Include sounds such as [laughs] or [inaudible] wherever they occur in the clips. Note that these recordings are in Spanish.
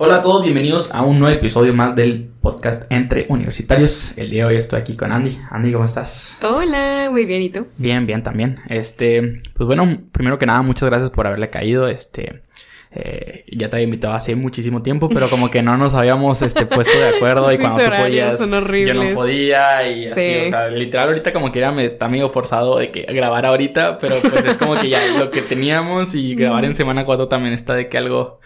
Hola a todos, bienvenidos a un nuevo episodio más del podcast Entre Universitarios. El día de hoy estoy aquí con Andy. Andy, ¿cómo estás? Hola, muy bien, ¿y tú? Bien, bien también. Este, pues bueno, primero que nada, muchas gracias por haberle caído. Este, eh, ya te había invitado hace muchísimo tiempo, pero como que no nos habíamos este, [laughs] puesto de acuerdo y cuando tú podías, son yo no podía y así, Sí. o sea, literal ahorita como que era me está medio forzado de que grabar ahorita, pero pues es como que ya lo que teníamos y grabar en semana 4 también está de que algo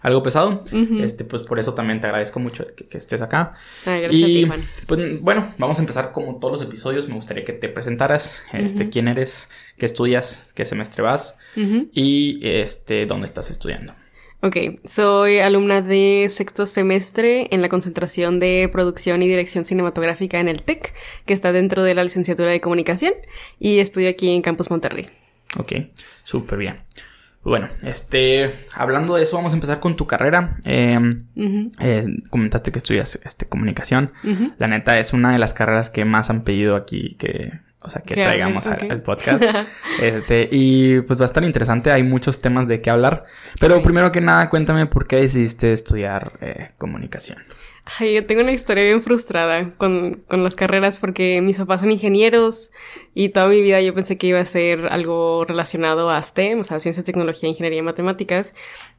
algo pesado. Este, pues por eso también te agradezco mucho que, que estés acá. Ay, gracias y a ti, Juan. pues bueno, vamos a empezar como todos los episodios. Me gustaría que te presentaras, este, quién eres, qué estudias, qué semestre vas y este, dónde estás estudiando. Ok, soy alumna de sexto semestre en la concentración de producción y dirección cinematográfica en el TEC, que está dentro de la licenciatura de comunicación, y estudio aquí en Campus Monterrey. Ok, súper bien. Bueno, este, hablando de eso, vamos a empezar con tu carrera. Eh, Ujú, eh, comentaste que estudias este, comunicación. La neta es una de las carreras que más han pedido aquí que, o sea, que traigamos al- podcast. [laughs] Este, y pues va a estar interesante, hay muchos temas de qué hablar. Pero Sí. primero que nada, cuéntame por qué decidiste estudiar eh, comunicación. Ay, yo tengo una historia bien frustrada con, con las carreras porque mis papás son ingenieros y toda mi vida yo pensé que iba a ser algo relacionado a STEM, o sea, ciencia, tecnología, ingeniería y matemáticas.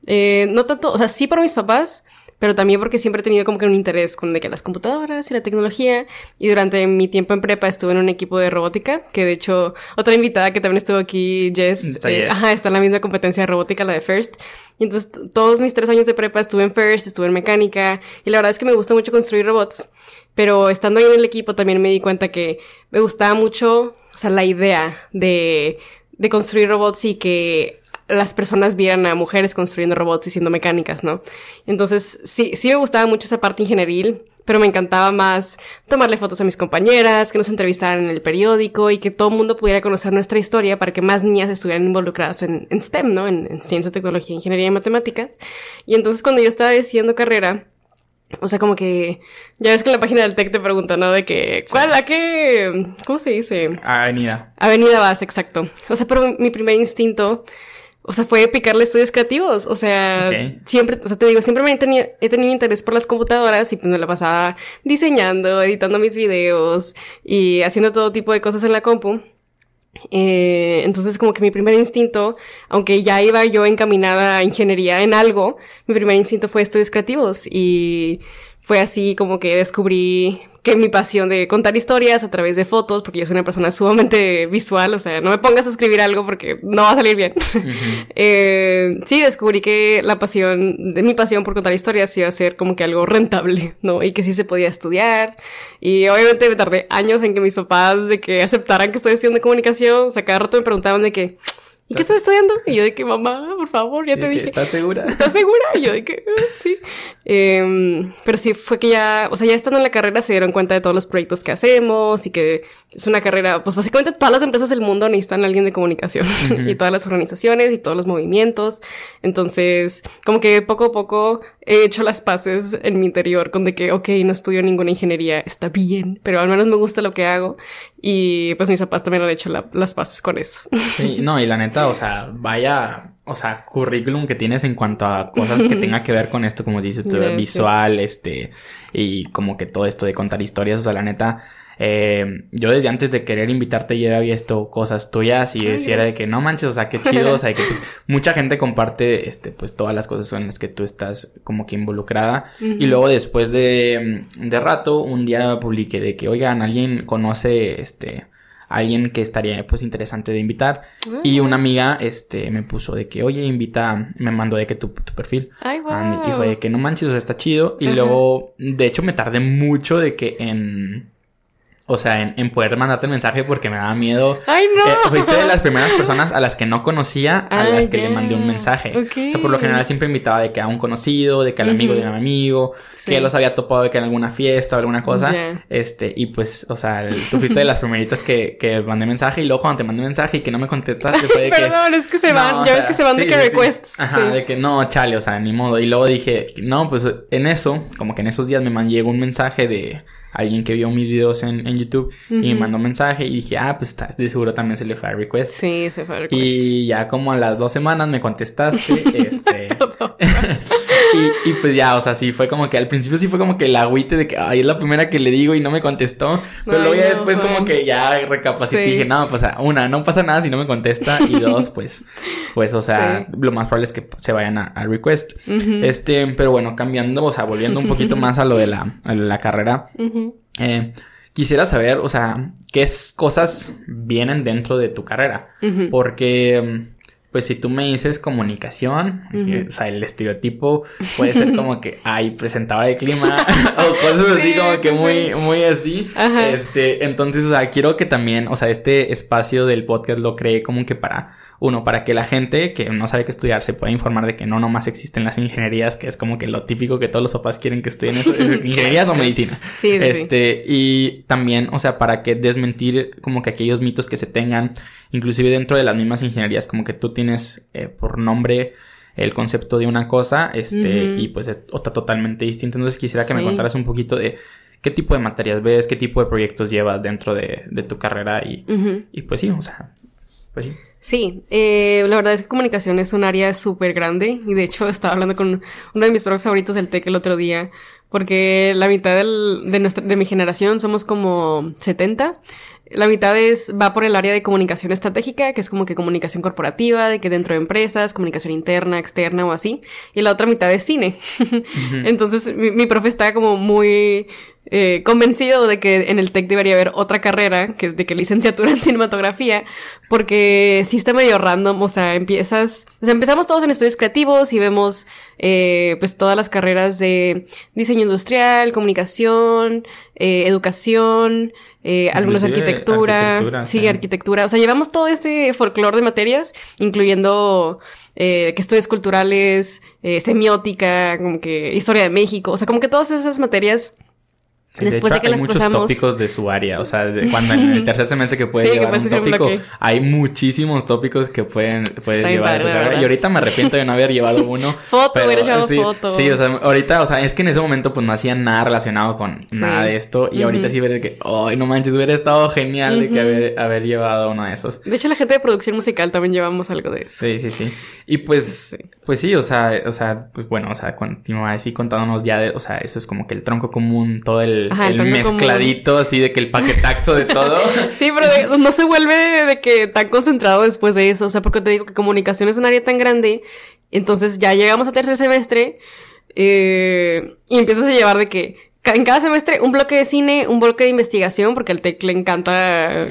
Eh, no tanto, o sea, sí por mis papás, pero también porque siempre he tenido como que un interés con de que las computadoras y la tecnología. Y durante mi tiempo en prepa estuve en un equipo de robótica, que de hecho otra invitada que también estuvo aquí, Jess, Está eh, ajá, está en la misma competencia de robótica, la de First. Y entonces todos mis tres años de prepa estuve en First, estuve en mecánica, y la verdad es que me gusta mucho construir robots. Pero estando ahí en el equipo también me di cuenta que me gustaba mucho, o sea, la idea de, de construir robots y que las personas vieran a mujeres construyendo robots y siendo mecánicas, ¿no? Entonces, sí, sí me gustaba mucho esa parte ingenieril, pero me encantaba más tomarle fotos a mis compañeras, que nos entrevistaran en el periódico y que todo el mundo pudiera conocer nuestra historia para que más niñas estuvieran involucradas en, en STEM, ¿no? En, en ciencia, tecnología, ingeniería y matemáticas. Y entonces cuando yo estaba decidiendo carrera, o sea, como que ya ves que en la página del TEC te preguntan, ¿no? De que, ¿cuál, a qué, cómo se dice? Avenida. Avenida Vas, exacto. O sea, pero mi primer instinto, o sea, fue picarle estudios creativos. O sea, siempre, o sea, te digo, siempre me he tenido, he tenido interés por las computadoras y pues me la pasaba diseñando, editando mis videos y haciendo todo tipo de cosas en la compu. Eh, entonces como que mi primer instinto, aunque ya iba yo encaminada a ingeniería en algo, mi primer instinto fue estudios creativos y fue así como que descubrí que mi pasión de contar historias a través de fotos, porque yo soy una persona sumamente visual, o sea, no me pongas a escribir algo porque no va a salir bien. [laughs] Eh, sí, descubrí que la pasión, de mi pasión por contar historias iba a ser como que algo rentable, ¿no? Y que sí se podía estudiar. Y obviamente me tardé años en que mis papás de que aceptaran que estoy estudiando comunicación, o sea, cada rato me preguntaban de que, ¿y qué estás estudiando? Y yo de que, mamá, por favor, ya te ¿De que dije. ¿Estás segura? ¿Estás segura? Y yo de que, "Eh, sí. Em, pero sí, fue que ya, o sea, ya estando en la carrera se dieron cuenta de todos los proyectos que hacemos y que es una carrera, pues básicamente todas las empresas del mundo necesitan a alguien de comunicación [laughs] y todas las organizaciones y todos los movimientos. Entonces, como que poco a poco he hecho las paces en mi interior con de que, ok, no estudio ninguna ingeniería, está bien, pero al menos me gusta lo que hago. Y pues mis papás también han hecho la- las paces con eso. Sí, no, y la neta, o sea, vaya, o sea, currículum que tienes en cuanto a cosas que [laughs] tenga que ver con esto, como dices tú, Gracias. visual, este, y como que todo esto de contar historias, o sea, la neta, eh, yo desde antes de querer invitarte ya había visto cosas tuyas y decía de que no manches, o sea, qué chido, o sea, que pues, [laughs] mucha gente comparte, este, pues todas las cosas en las que tú estás como que involucrada. Y luego después de, de rato, un día publiqué de que, oigan, alguien conoce, este, alguien que estaría pues interesante de invitar. Y una amiga este me puso de que, oye, invita, me mandó de que tu, tu perfil. Ay, wow. Andy, Y fue de que no manches, o sea, está chido. Y luego, de hecho, me tardé mucho de que en. O sea, en, en poder mandarte el mensaje porque me daba miedo. Ay, no. Eh, fuiste de las primeras personas a las que no conocía, a Ah, las que le mandé un mensaje. Ok. O sea, por lo general siempre invitaba de que a un conocido, de que al amigo de un amigo, Sí. que los había topado de que en alguna fiesta o alguna cosa. Este, y pues, o sea, el- tú fuiste de las primeritas que, que mandé mensaje y luego cuando te mandé mensaje y que no me contestaste fue de [laughs] que. Perdón, es que se No, van, o ya sea, ves que se van de que sí, requests. Ajá, de que no, chale, o sea, ni modo. Y luego dije, no, pues en eso, como que en esos días me llegó un mensaje de alguien que vio mis videos en, en YouTube y me mandó un mensaje y dije, ah, pues de seguro también se le fue a request. Sí, se fue a requests. Y ya como a las dos semanas me contestaste, [laughs] este... [laughs] Y, y, pues ya, o sea, sí, fue como que al principio sí fue como que el agüite de que, ay, es la primera que le digo y no me contestó. Pero luego ya después como que ya recapacité y dije, no, pues una, no pasa nada si no me contesta. Y dos, pues, pues, o sea, lo más probable es que se vayan a, request. Este, pero bueno, cambiando, o sea, volviendo un poquito [laughs] más a lo de la, a la carrera. Eh, quisiera saber, o sea, qué cosas vienen dentro de tu carrera. Porque pues si tú me dices comunicación, o sea, el estereotipo puede ser como que, [laughs] ay, presentadora de clima [laughs] o cosas así como que muy, muy así. Este, entonces, o sea, quiero que también, o sea, este espacio del podcast lo cree como que para uno, para que la gente que no sabe qué estudiar se pueda informar de que no nomás existen las ingenierías, que es como que lo típico que todos los papás quieren que estudien eso, [laughs] ingenierías o medicina. Sí, Este, y también, o sea, para que desmentir como que aquellos mitos que se tengan, inclusive dentro de las mismas ingenierías, como que tú tienes eh, por nombre el concepto de una cosa, este, y pues es otra totalmente distinta. Entonces quisiera que me contaras un poquito de qué tipo de materias ves, qué tipo de proyectos llevas dentro de, tu carrera y, y pues sí, o sea, pues sí. Sí, eh, la verdad es que comunicación es un área súper grande y de hecho [laughs] estaba hablando con uno de mis profes favoritos del TEC el otro día porque la mitad del, de, nuestra, de mi generación somos como 70. La mitad es, va por el área de comunicación estratégica, que es como que comunicación corporativa, de que dentro de empresas, comunicación interna, externa o así. Y la otra mitad es cine. [laughs] Entonces, mi, mi, profe está como muy eh, convencido de que en el TEC debería haber otra carrera, que es de que licenciatura en cinematografía, porque sí está medio random, o sea, empiezas, o sea, empezamos todos en estudios creativos y vemos eh, pues todas las carreras de diseño industrial, comunicación, eh, educación, eh, algunos arquitectura, arquitectura, sí, arquitectura, o sea, llevamos todo este folclore de materias, incluyendo eh, que estudios culturales, eh, semiótica, como que historia de México, o sea, como que todas esas materias Después de, que hay las muchos tópicos de su área, o sea, [laughs] cuando en el tercer semestre que puede llevar un tópico, hay muchísimos tópicos que pueden puedes llevar Y ahorita me arrepiento de no haber llevado [laughs] uno. foto, hubiera llevado sí, foto. Sí, o sea, ahorita, o sea, es que en ese momento pues no hacía nada relacionado con nada de esto y ahorita sí ves que, ay, no manches, hubiera estado genial de que haber, haber llevado uno de esos. De hecho, la gente de producción musical también llevamos algo de eso. Sí, sí, sí. Y pues, pues sí, o sea, o sea, pues bueno, o sea, continúa así contándonos ya de, o sea, eso es como que el tronco común, todo el el, mezcladito así de que el paquetaxo de todo. [laughs] sí, pero no se vuelve de, que tan concentrado después de eso. O sea, porque te digo que comunicación es un área tan grande. Entonces ya llegamos a tercer semestre eh, y empiezas a llevar de que en cada semestre un bloque de cine, un bloque de investigación, porque al TEC le encanta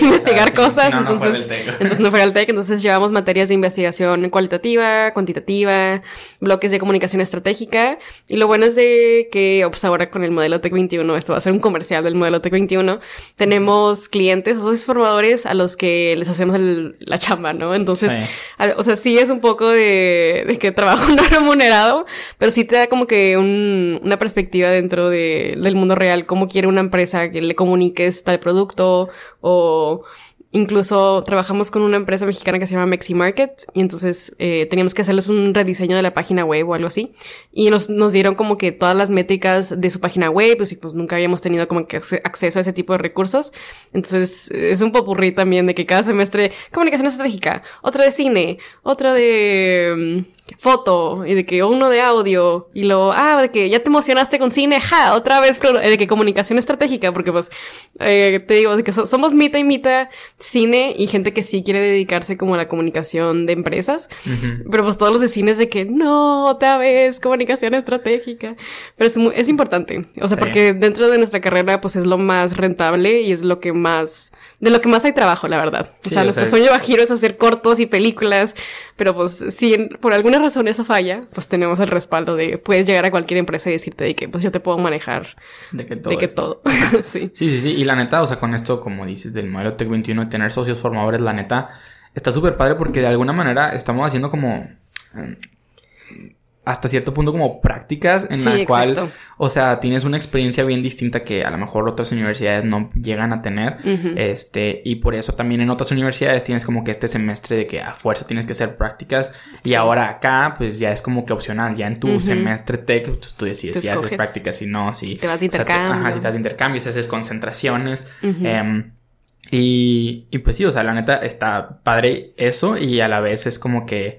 investigar cosas, entonces, no entonces no fuera el TEC, entonces llevamos materias de investigación cualitativa, cuantitativa, bloques de comunicación estratégica, y lo bueno es de que, pues ahora con el modelo TEC 21, esto va a ser un comercial del modelo TEC 21, tenemos clientes, o formadores a los que les hacemos la chamba, ¿no? Entonces, o sea, sí es un poco de, de que trabajo [laughs] no remunerado, pero sí te da como que un, una perspectiva de dentro del mundo real, cómo quiere una empresa que le comuniques tal producto o incluso trabajamos con una empresa mexicana que se llama Mexi Market y entonces eh, teníamos que hacerles un rediseño de la página web o algo así y nos, nos dieron como que todas las métricas de su página web pues, y pues nunca habíamos tenido como que acceso a ese tipo de recursos. Entonces es un popurrí también de que cada semestre comunicación estratégica otra de cine otra de mm, foto y de que uno de audio y lo, ah, de que ya te emocionaste con cine, ja, otra vez de que comunicación estratégica, porque pues, eh, te digo, de que somos mitad y mitad cine y gente que sí quiere dedicarse como a la comunicación de empresas, pero pues todos los de cine es de que no, otra vez comunicación estratégica, pero es, es importante, o sea, porque dentro de nuestra carrera pues es lo más rentable y es lo que más, de lo que más hay trabajo, la verdad. O sea, nuestro sueño bajiro es hacer cortos y películas, pero pues si por alguna razón eso falla, pues tenemos el respaldo de puedes llegar a cualquier empresa y decirte de que pues yo te puedo manejar de que todo. De que todo. [laughs] [laughs] sí. sí, sí, sí. Y la neta, o sea, con esto, como dices, del modelo Tech 21, tener socios formadores, la neta, está súper padre porque de alguna manera estamos haciendo como hasta cierto punto como prácticas en la cual, o sea, tienes una experiencia bien distinta que a lo mejor otras universidades no llegan a tener. Este, y por eso también en otras universidades tienes como que este semestre de que a fuerza tienes que hacer prácticas y ahora acá pues ya es como que opcional, ya en tu semestre tech pues, tú decides si haces prácticas, si no, si, te vas de intercambio. ajá, si te vas de intercambio, si haces concentraciones. Em, y, y pues sí, o sea, la neta está padre eso y a la vez es como que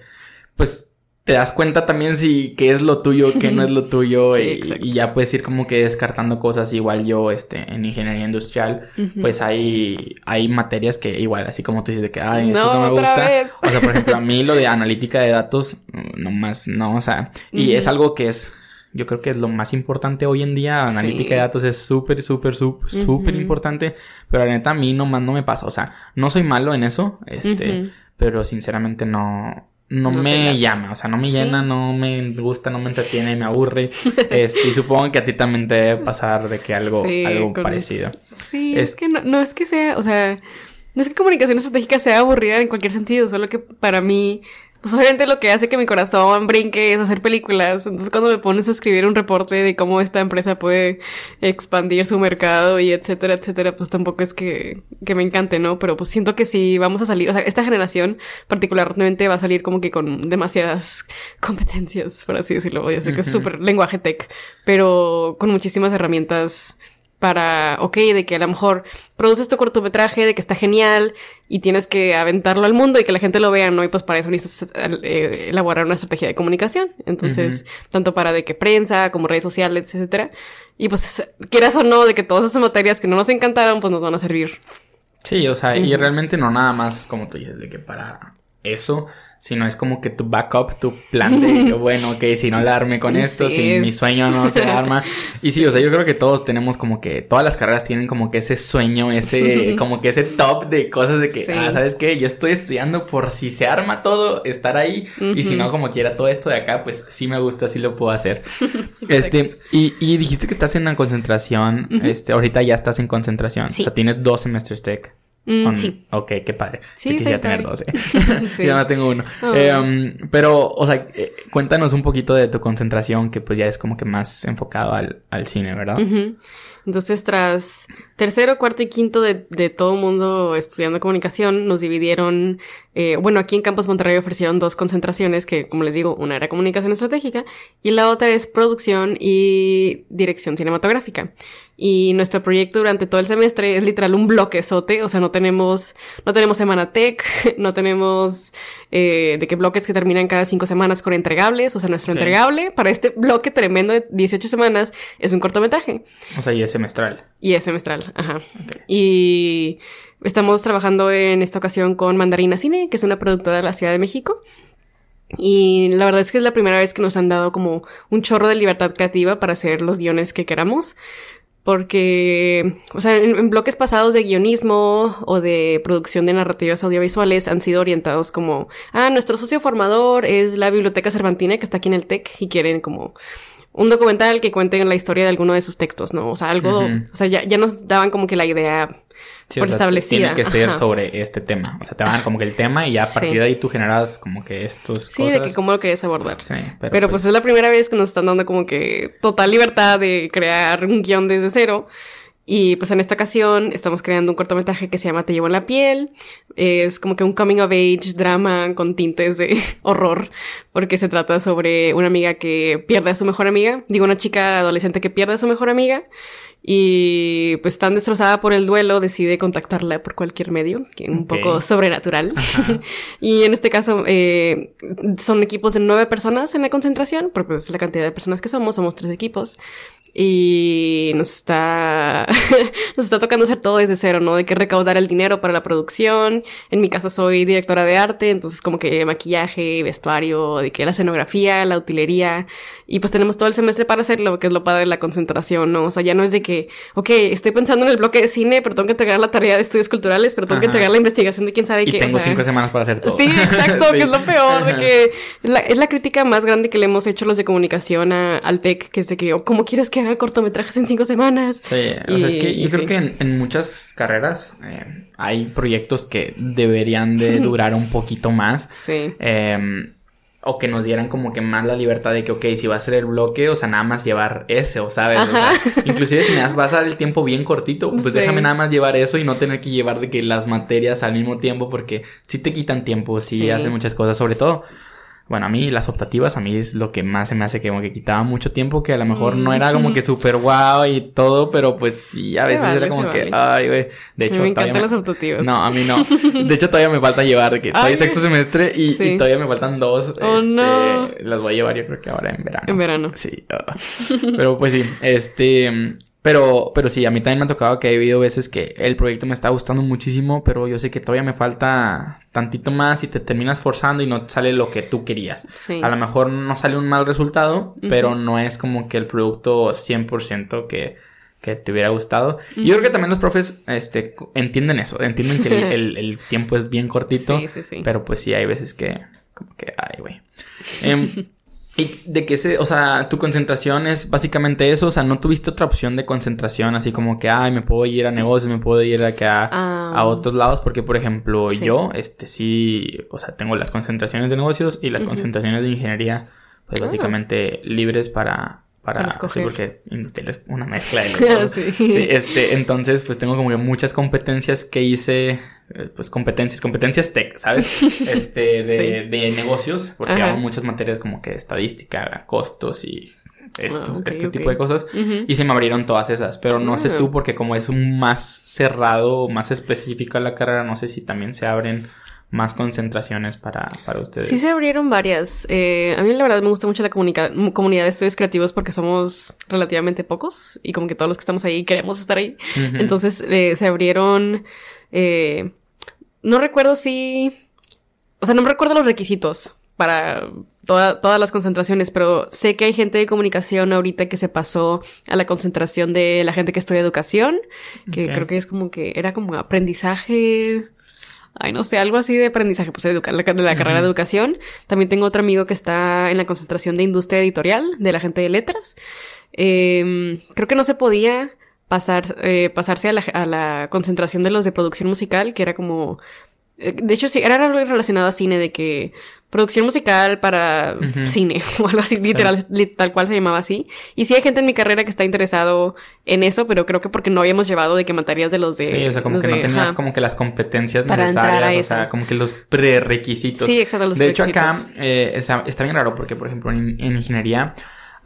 pues te das cuenta también si qué es lo tuyo, qué no es lo [laughs] tuyo y, ya puedes ir como que descartando cosas. Igual yo, este, en ingeniería industrial, pues hay, hay materias que igual, así como tú dices de que, ay, eso no me gusta. O sea, por ejemplo, a mí lo de [laughs] analítica de datos, no más, no, o sea, y es algo que es yo creo que es lo más importante hoy en día. Analítica de datos es súper, súper, súper, súper importante. Pero la neta, a mí nomás no me pasa. O sea, no soy malo en eso. Este, pero sinceramente no, no, me llama, o sea, no me llena, no me gusta, no me entretiene, me aburre. Este, y supongo que a ti también te debe pasar de que algo, algo parecido. Sí, es, que no, no es que sea, o sea, no es que comunicación estratégica sea aburrida en cualquier sentido, solo que para mí pues obviamente lo que hace que mi corazón brinque es hacer películas. Entonces cuando me pones a escribir un reporte de cómo esta empresa puede expandir su mercado y etcétera, etcétera, pues tampoco es que, que me encante, ¿no? Pero pues siento que sí vamos a salir, o sea, esta generación particularmente va a salir como que con demasiadas [laughs] competencias, por así decirlo. Ya sé que es súper lenguaje tech, pero con muchísimas herramientas para, ok, de que a lo mejor produces tu cortometraje, de que está genial y tienes que aventarlo al mundo y que la gente lo vea, ¿no? Y pues para eso necesitas eh, elaborar una estrategia de comunicación. Entonces, tanto para de que prensa como redes sociales, etcétera. Y pues, quieras o no, de que todas esas materias que no nos encantaron, pues nos van a servir. Sí, o sea, y realmente no nada más como tú dices, de que para eso, sino es como que tu backup, tu plan de, [laughs] bueno, ok, si no la arme con esto, si mi sueño no se arma. [laughs] Y sí, o sea, yo creo que todos tenemos como que, todas las carreras tienen como que ese sueño, ese, [laughs] como que ese top de cosas de que, ah, ¿sabes qué? Yo estoy estudiando por si se arma todo, estar ahí, y si no, como quiera todo esto de acá, pues sí me gusta, sí lo puedo hacer. este, y, y, dijiste que estás en una concentración, este, ahorita ya estás en concentración, o sea, tienes dos semestres tech. Mm, sí. Ok, qué padre. Sí, quisiera tener dos. ¿eh? [laughs] sí. [laughs] ya más tengo uno. Eh, um, pero, o sea, eh, cuéntanos un poquito de tu concentración, que pues ya es como que más enfocado al, al cine, ¿verdad? Entonces, tras tercero, cuarto y quinto de, de todo el mundo estudiando comunicación, nos dividieron, eh, bueno, aquí en Campus Monterrey ofrecieron dos concentraciones, que como les digo, una era comunicación estratégica y la otra es producción y dirección cinematográfica. Y nuestro proyecto durante todo el semestre es literal un bloquezote, o sea, no tenemos, no tenemos semana tech, [laughs] no tenemos eh, de qué bloques que terminan cada cinco semanas con entregables, o sea, nuestro entregable para este bloque tremendo de 18 semanas es un cortometraje. O sea, y es semestral. Y es semestral, ajá. Y estamos trabajando en esta ocasión con Mandarina Cine, que es una productora de la Ciudad de México. Y la verdad es que es la primera vez que nos han dado como un chorro de libertad creativa para hacer los guiones que queramos porque, o sea, en, bloques pasados de guionismo o de producción de narrativas audiovisuales han sido orientados como, ah, nuestro socio formador es la Biblioteca Cervantina que está aquí en el TEC y quieren como un documental que cuente la historia de alguno de sus textos, ¿no? O sea, algo, o sea, ya, ya nos daban como que la idea por establecida. Tiene que ser sobre este tema. O sea, te van como que el tema y ya a partir de ahí tú generas como que estos sí, de que cómo lo querías abordar. Sí, pero, pero pues... pues... es la primera vez que nos están dando como que total libertad de crear un guion desde cero. Y pues en esta ocasión estamos creando un cortometraje que se llama Te llevo en la piel. Es como que un coming of age drama con tintes de [laughs] horror, porque se trata sobre una amiga que pierde a su mejor amiga. Digo, una chica adolescente que pierde a su mejor amiga. Y pues tan destrozada por el duelo, decide contactarla por cualquier medio, que es un poco sobrenatural. [laughs] y en este caso eh, son equipos de nueve personas en la concentración, porque es la cantidad de personas que somos, somos tres equipos y nos está, [laughs] nos está tocando hacer todo desde cero, ¿no? De que recaudar el dinero para la producción. En mi caso soy directora de arte, entonces como que maquillaje, vestuario, de que la escenografía, la utilería. Y pues tenemos todo el semestre para hacerlo, que es lo padre de la concentración, ¿no? O sea, ya no es de que, ok, estoy pensando en el bloque de cine, pero tengo que entregar la tarea de estudios culturales, pero tengo que entregar la investigación de quién sabe y qué. tengo cinco semanas para hacer todo. Sí, exacto, [laughs] que es lo peor, de que [laughs] es la, es la, crítica más grande que le hemos hecho los de comunicación a, al TEC, que es de que, oh, ¿cómo quieres que cortometrajes en cinco semanas. Sí, o sea, es que yo creo que en, muchas carreras eh, hay proyectos que deberían de [laughs] durar un poquito más. Sí. Em, o que nos dieran como que más la libertad de que, ok, si va a ser el bloque, o sea, nada más llevar ese, o sabes, [laughs] inclusive si me vas, vas a dar el tiempo bien cortito, pues déjame nada más llevar eso y no tener que llevar de que las materias al mismo tiempo, porque sí te quitan tiempo, sí, sí. hacen muchas cosas, sobre todo bueno, a mí las optativas a mí es lo que más se me hace que como que quitaba mucho tiempo, que a lo mejor no era como que súper guau y todo, pero pues sí, a veces era como que, ay, güey. De hecho, me encantan las optativas. No, a mí no. [laughs] De hecho, todavía me falta llevar, que estoy sexto semestre y, todavía me faltan dos. Oh, este, no. Las voy a llevar yo creo que ahora en verano. En verano. Sí. Ah. Pero pues sí, este... Pero, pero sí, a mí también me ha tocado que he habido veces que el proyecto me está gustando muchísimo, pero yo sé que todavía me falta tantito más y te terminas forzando y no sale lo que tú querías. A lo mejor no sale un mal resultado, pero no es como que el producto 100% que, que te hubiera gustado. Y yo creo que también los profes este, entienden eso, entienden que el, [laughs] tiempo es bien cortito, sí, sí, pero pues sí, hay veces que como que, ay, güey. Eh, [laughs] ¿Y de qué se, o sea, tu concentración es básicamente eso? O sea, ¿no tuviste otra opción de concentración así como que, ay, me puedo ir a negocios, me puedo ir acá a ah. otros lados? Porque, por ejemplo, yo, este, sí, o sea, tengo las concentraciones de negocios y las concentraciones de ingeniería, pues ah. básicamente libres para, para, sí, porque industrial es una mezcla de [laughs] los sí. sí. este, entonces pues tengo como que muchas competencias que hice, eh, pues competencias, competencias tech, ¿sabes? [laughs] Este, de, de negocios, porque hago muchas materias como que estadística, costos y estos, ah, este tipo de cosas. Y se me abrieron todas esas. Pero no sé ah. tú, porque como es un más cerrado, más específico la carrera, no sé si también se abren más concentraciones para, para ustedes? Sí, se abrieron varias. Eh, a mí la verdad me gusta mucho la comunidad de estudios creativos porque somos relativamente pocos y como que todos los que estamos ahí queremos estar ahí. Entonces eh, se abrieron... Eh, no recuerdo si... O sea, no me recuerdo los requisitos para todas las concentraciones, pero sé que hay gente de comunicación ahorita que se pasó a la concentración de la gente que estudia educación, que creo que es como que era como aprendizaje ay, no sé, algo así de aprendizaje, pues de la, de la carrera de educación. También tengo otro amigo que está en la concentración de industria editorial, de la gente de letras. Em, creo que no se podía pasar, eh, pasarse a la, a la, concentración de los de producción musical, que era como... Eh, de hecho, sí, era algo relacionado a cine, de que producción musical para cine [laughs] o algo así, literal, tal cual se llamaba así. Y sí hay gente en mi carrera que está interesado en eso, pero creo que porque no habíamos llevado de que materias de los de... Sí, o sea, como que no tenías como que las competencias necesarias, o sea, como que los prerequisitos. Sí, exacto, los De hecho, acá eh, está, bien raro porque, por ejemplo, en, en ingeniería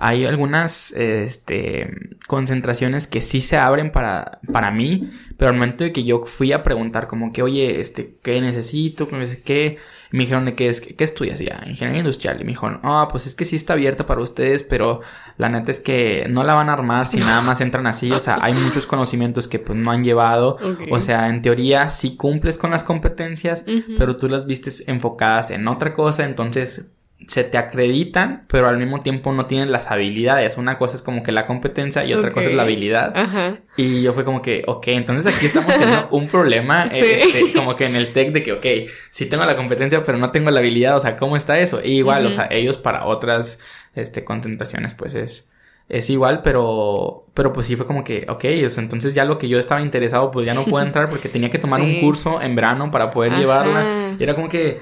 hay algunas este, concentraciones que sí se abren para, para mí, pero al momento de que yo fui a preguntar como que, oye, este, ¿qué necesito? ¿Qué? Me dijeron de qué es, ¿qué estudias ya? Ingeniería industrial. Y me dijeron, ah, pues es que sí está abierta para ustedes, pero la neta es que no la van a armar si nada más entran así. O sea, hay muchos conocimientos que pues no han llevado. O sea, en teoría sí cumples con las competencias, pero tú las vistes enfocadas en otra cosa, entonces se te acreditan, pero al mismo tiempo no tienen las habilidades. Una cosa es como que la competencia y otra cosa es la habilidad. Ajá. Y yo fue como que, ok, entonces aquí estamos teniendo [laughs] un problema, este, como que en el tech de que, ok, sí tengo la competencia, pero no tengo la habilidad, o sea, ¿cómo está eso? Y igual, o sea, ellos para otras, este, concentraciones, pues es, es igual, pero, pero pues sí fue como que, ok, eso, entonces ya lo que yo estaba interesado, pues ya no puedo [laughs] entrar porque tenía que tomar un curso en verano para poder llevarla. Y era como que,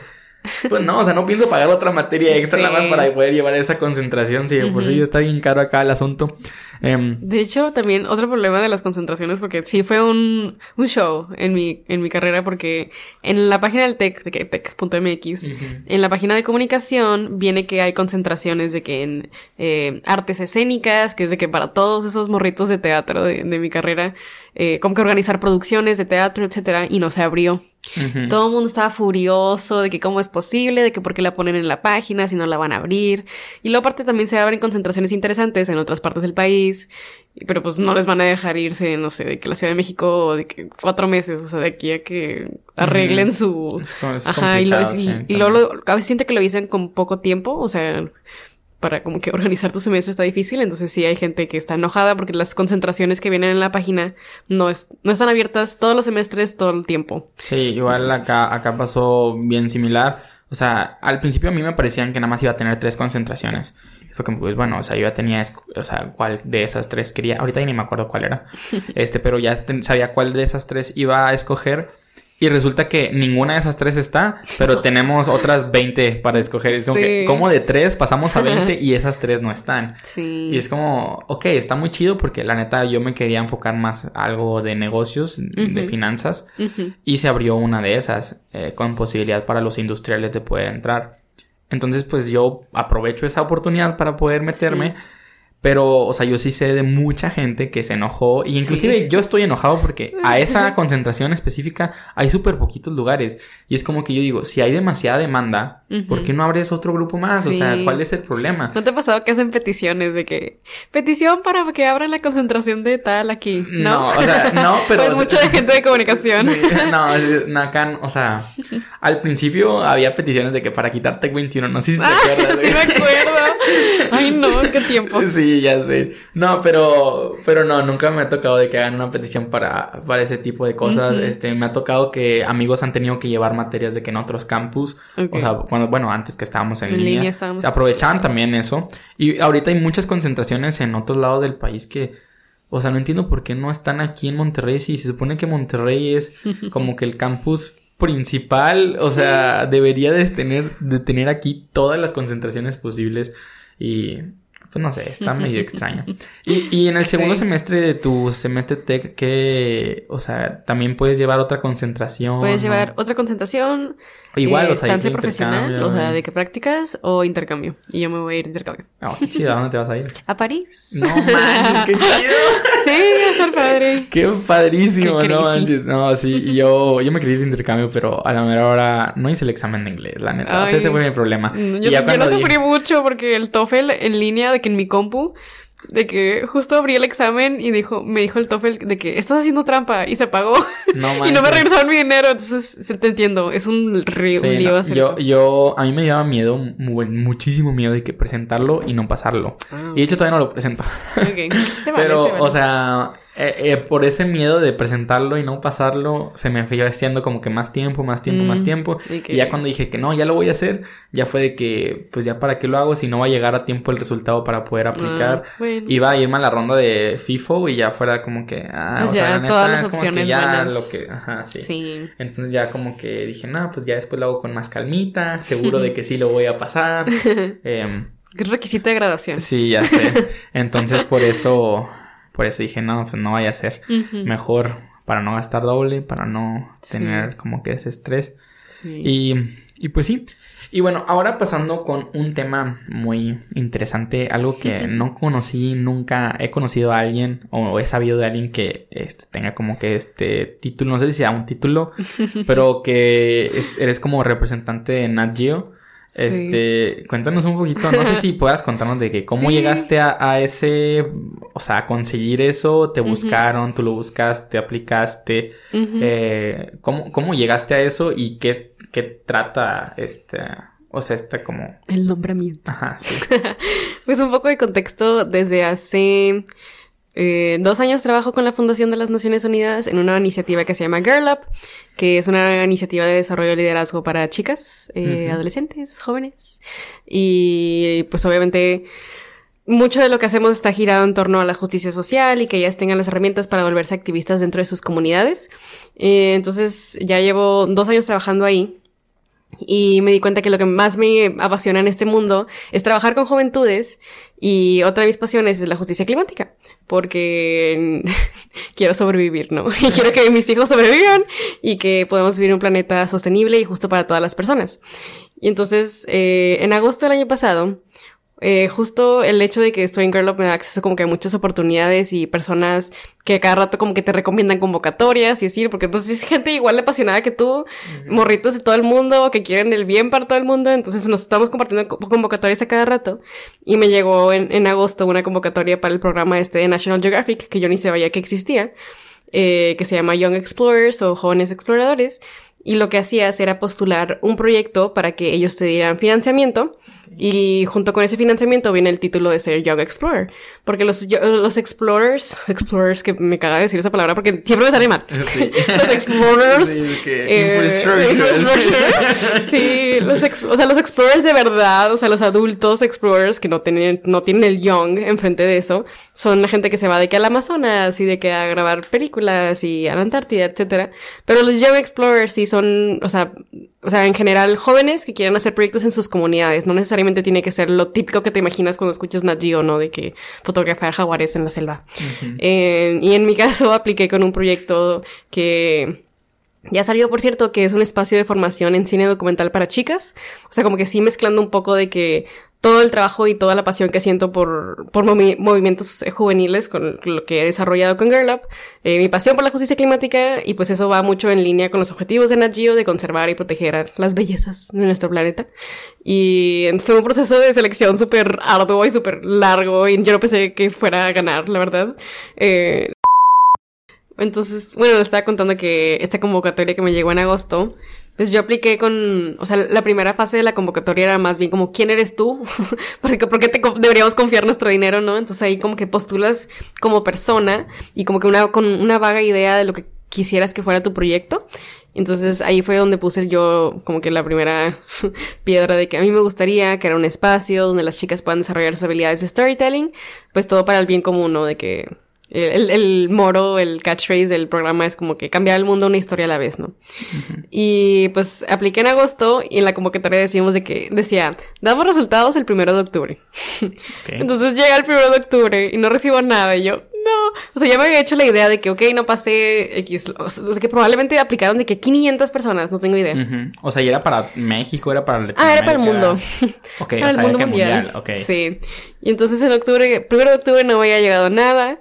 pues no, o sea, no pienso pagar otra materia extra nada más para poder llevar esa concentración. Sí, por sí está bien caro acá el asunto. Em, de hecho, también otro problema de las concentraciones, porque sí fue un, un show en mi, en mi carrera, porque en la página del tech, de que tech.mx, en la página de comunicación viene que hay concentraciones de que en eh, artes escénicas, que es de que para todos esos morritos de teatro de, de mi carrera, eh, como que organizar producciones de teatro, etcétera, y no se abrió. Todo el mundo estaba furioso de que cómo es posible, de que por qué la ponen en la página si no la van a abrir. Y luego aparte también se abren concentraciones interesantes en otras partes del país, pero pues no les van a dejar irse, no sé, de que la Ciudad de México, de que cuatro meses, o sea, de aquí a que arreglen su... Ajá, y, luego a veces siente que lo dicen con poco tiempo, o sea, para como que [laughs] organizar tu semestre está difícil, entonces sí hay gente que está enojada porque las concentraciones que vienen en la página no, es, no están abiertas todos los semestres todo el tiempo. Sí, igual acá, acá pasó bien similar. O sea, al principio a mí me parecían que nada más iba a tener tres concentraciones. Fue como, pues bueno, o sea, yo ya tenía, o sea, cuál de esas tres quería. Ahorita ni me acuerdo cuál era. [laughs] Este, pero ya sabía cuál de esas tres iba a escoger. Y resulta que ninguna de esas tres está, pero [laughs] tenemos otras 20 para escoger. Es como que, como de tres pasamos a 20 [laughs] y esas tres no están? Sí. Y es como, ok, está muy chido porque la neta yo me quería enfocar más algo de negocios, de finanzas, y se abrió una de esas eh, con posibilidad para los industriales de poder entrar. Entonces, pues yo aprovecho esa oportunidad para poder meterme. Pero, o sea, yo sí sé de mucha gente que se enojó. Y inclusive yo estoy enojado porque a esa [laughs] concentración específica hay súper poquitos lugares. Y es como que yo digo, si hay demasiada demanda, ¿por qué no abres otro grupo más? O sea, ¿cuál es el problema? ¿No te ha pasado que hacen peticiones de que petición para que abran la concentración de tal aquí? No, no o sea, [laughs] no, pero... pues mucha [laughs] gente de comunicación. no, acá, o sea, al principio había peticiones de que para quitar Tech 21, no sé si te ah, acuerdas. sí, me acuerdo. [laughs] Sí, ya sé. No, pero, pero no, nunca me ha tocado de que hagan una petición para, para ese tipo de cosas. Este, me ha tocado que amigos han tenido que llevar materias de que en otros campus, o sea, cuando, bueno, antes que estábamos en, línea, se aprovechaban también eso. Y ahorita hay muchas concentraciones en otros lados del país que, o sea, no entiendo por qué no están aquí en Monterrey. Si se supone que Monterrey es [laughs] como que el campus principal, o sea, debería de tener, de tener aquí todas las concentraciones posibles. Y pues no sé, está medio [laughs] extraño. Y, y en el segundo semestre de tu semestre tech, que, o sea, también puedes llevar otra concentración. Puedes llevar otra concentración. Igual, o sea, estancia profesional, o sea, de qué prácticas o intercambio. Y yo me voy a ir a intercambio. Ah, qué chido, ¿a dónde te vas a ir? A París. No manches, qué chido. [laughs] sí, estar padre. Qué padrísimo, no manches. No, sí, yo, yo me quería ir de intercambio, pero a la mejor hora no hice el examen de inglés, la neta. o sea, ese fue mi problema. Yo, yo no sufrí mucho porque el TOEFL en línea de que en mi compu de que justo abrí el examen y dijo, me dijo el TOEFL de que estás haciendo trampa y se pagó no [laughs] y no me regresaron mi dinero, entonces te entiendo, es un río, lío yo, yo, a mí me daba miedo, muchísimo miedo de que presentarlo y no pasarlo. Ah, y de hecho todavía no lo presento. Pero, o sea, eh, eh, por ese miedo de presentarlo y no pasarlo, se me fue haciendo como que más tiempo, más tiempo, más mm, tiempo. Y, ya cuando dije que no, ya lo voy a hacer, ya fue de que, pues ya para qué lo hago si no va a llegar a tiempo el resultado para poder ah, aplicar. Iba a irme a la ronda de FIFO y ya fuera como que, ah, o sea, todas las opciones ya lo que, ajá, sí. Entonces ya como que dije, no, pues ya después lo hago con más calmita, seguro de [laughs] que sí lo voy a pasar. [laughs] eh, requisito de graduación. Sí, ya sé. [laughs] Entonces por eso por eso dije, no, pues no vaya a ser. Mejor para no gastar doble, para no tener como que ese estrés. Y, y pues sí. Y bueno, ahora pasando con un tema muy interesante, algo que no conocí nunca, he conocido a alguien o he sabido de alguien que este, tenga como que este título, no sé si sea un título, [laughs] pero que eres como representante de Nat Geo. Este, cuéntanos un poquito, no sé si [laughs] puedas contarnos de que cómo llegaste a, ese, o sea, a conseguir eso, te buscaron, tú lo buscaste, aplicaste, eh, ¿cómo, ¿cómo, llegaste a eso y qué, qué trata este, o sea, está como... El nombramiento. Ajá, sí. [laughs] pues un poco de contexto, desde hace eh, dos años trabajo con la Fundación de las Naciones Unidas en una iniciativa que se llama Girl Up, que es una iniciativa de desarrollo de liderazgo para chicas, eh, adolescentes, jóvenes. Y pues obviamente mucho de lo que hacemos está girado en torno a la justicia social y que ellas tengan las herramientas para volverse activistas dentro de sus comunidades. Eh, entonces ya llevo dos años trabajando ahí y me di cuenta que lo que más me apasiona en este mundo es trabajar con juventudes y otra de mis pasiones es la justicia climática, porque [laughs] quiero sobrevivir, ¿no? [laughs] Y quiero que mis hijos sobrevivan y que podamos vivir un planeta sostenible y justo para todas las personas. Y entonces, eh, en agosto del año pasado, eh, justo el hecho de que estoy en Girl Up me da acceso como que a muchas oportunidades y personas que cada rato como que te recomiendan convocatorias y así, porque pues es gente igual apasionada que tú, morritos de todo el mundo, que quieren el bien para todo el mundo, entonces nos estamos compartiendo convocatorias a cada rato. Y me llegó en, en agosto una convocatoria para el programa este de National Geographic, que yo ni sabía que existía, eh, que se llama Young Explorers o Jóvenes Exploradores y lo que hacías era postular un proyecto para que ellos te dieran financiamiento y junto con ese financiamiento viene el título de ser Young Explorer. Porque los, los explorers, [laughs] explorers que me caga decir esa palabra porque siempre me sale mal. [laughs] los explorers. Sí, eh, [laughs] sí los, o sea, los explorers de verdad, o sea, los adultos explorers que no tienen, no tienen el Young enfrente de eso, son la gente que se va de que al Amazonas y de que a grabar películas y a la Antártida, etcétera. Pero los Young Explorers sí son, o sea, o sea, en general, jóvenes que quieren hacer proyectos en sus comunidades. No necesariamente tiene que ser lo típico que te imaginas cuando escuchas Nat Geo, ¿no? De que fotografiar jaguares en la selva. Eh, y en mi [laughs] caso, apliqué con un proyecto que Ya salió, por cierto, que es un espacio de formación en cine documental para chicas. O sea, como que sí mezclando un poco de que todo el trabajo y toda la pasión que siento por, por movimientos eh, juveniles con lo que he desarrollado con Girl Up, eh, mi pasión por la justicia climática y pues eso va mucho en línea con los objetivos de Nat Geo de conservar y proteger las bellezas de nuestro planeta. Y fue un proceso de selección súper arduo y súper largo y yo no pensé que fuera a ganar, la verdad. Eh, entonces, bueno, le estaba contando que esta convocatoria que me llegó en agosto, pues yo apliqué con, o sea, la primera fase de la convocatoria era más bien como, ¿quién eres tú? [laughs] porque, ¿Por qué te deberíamos confiar nuestro dinero, no? Entonces ahí como que postulas como persona y como que una, con una vaga idea de lo que quisieras que fuera tu proyecto. Entonces ahí fue donde puse yo como que la primera [laughs] piedra de que a mí me gustaría que era un espacio donde las chicas puedan desarrollar sus habilidades de storytelling, pues todo para el bien común, ¿no? De que el, el, moro, el catchphrase del programa es como que cambiar el mundo una historia a la vez, ¿no? Y pues apliqué en agosto y en la convocatoria decíamos de que decía, damos resultados el primero de octubre. [laughs] Entonces llega el primero de octubre y no recibo nada y yo, no. O sea, ya me había hecho la idea de que, ok, no pasé X. O sea, que probablemente aplicaron de que 500 personas, no tengo idea. O sea, ¿y era para México? ¿Era para Ah, era para el mundo. Ok, [laughs] para el mundo mundial. Sí. Y entonces en octubre, primero de octubre no había llegado nada.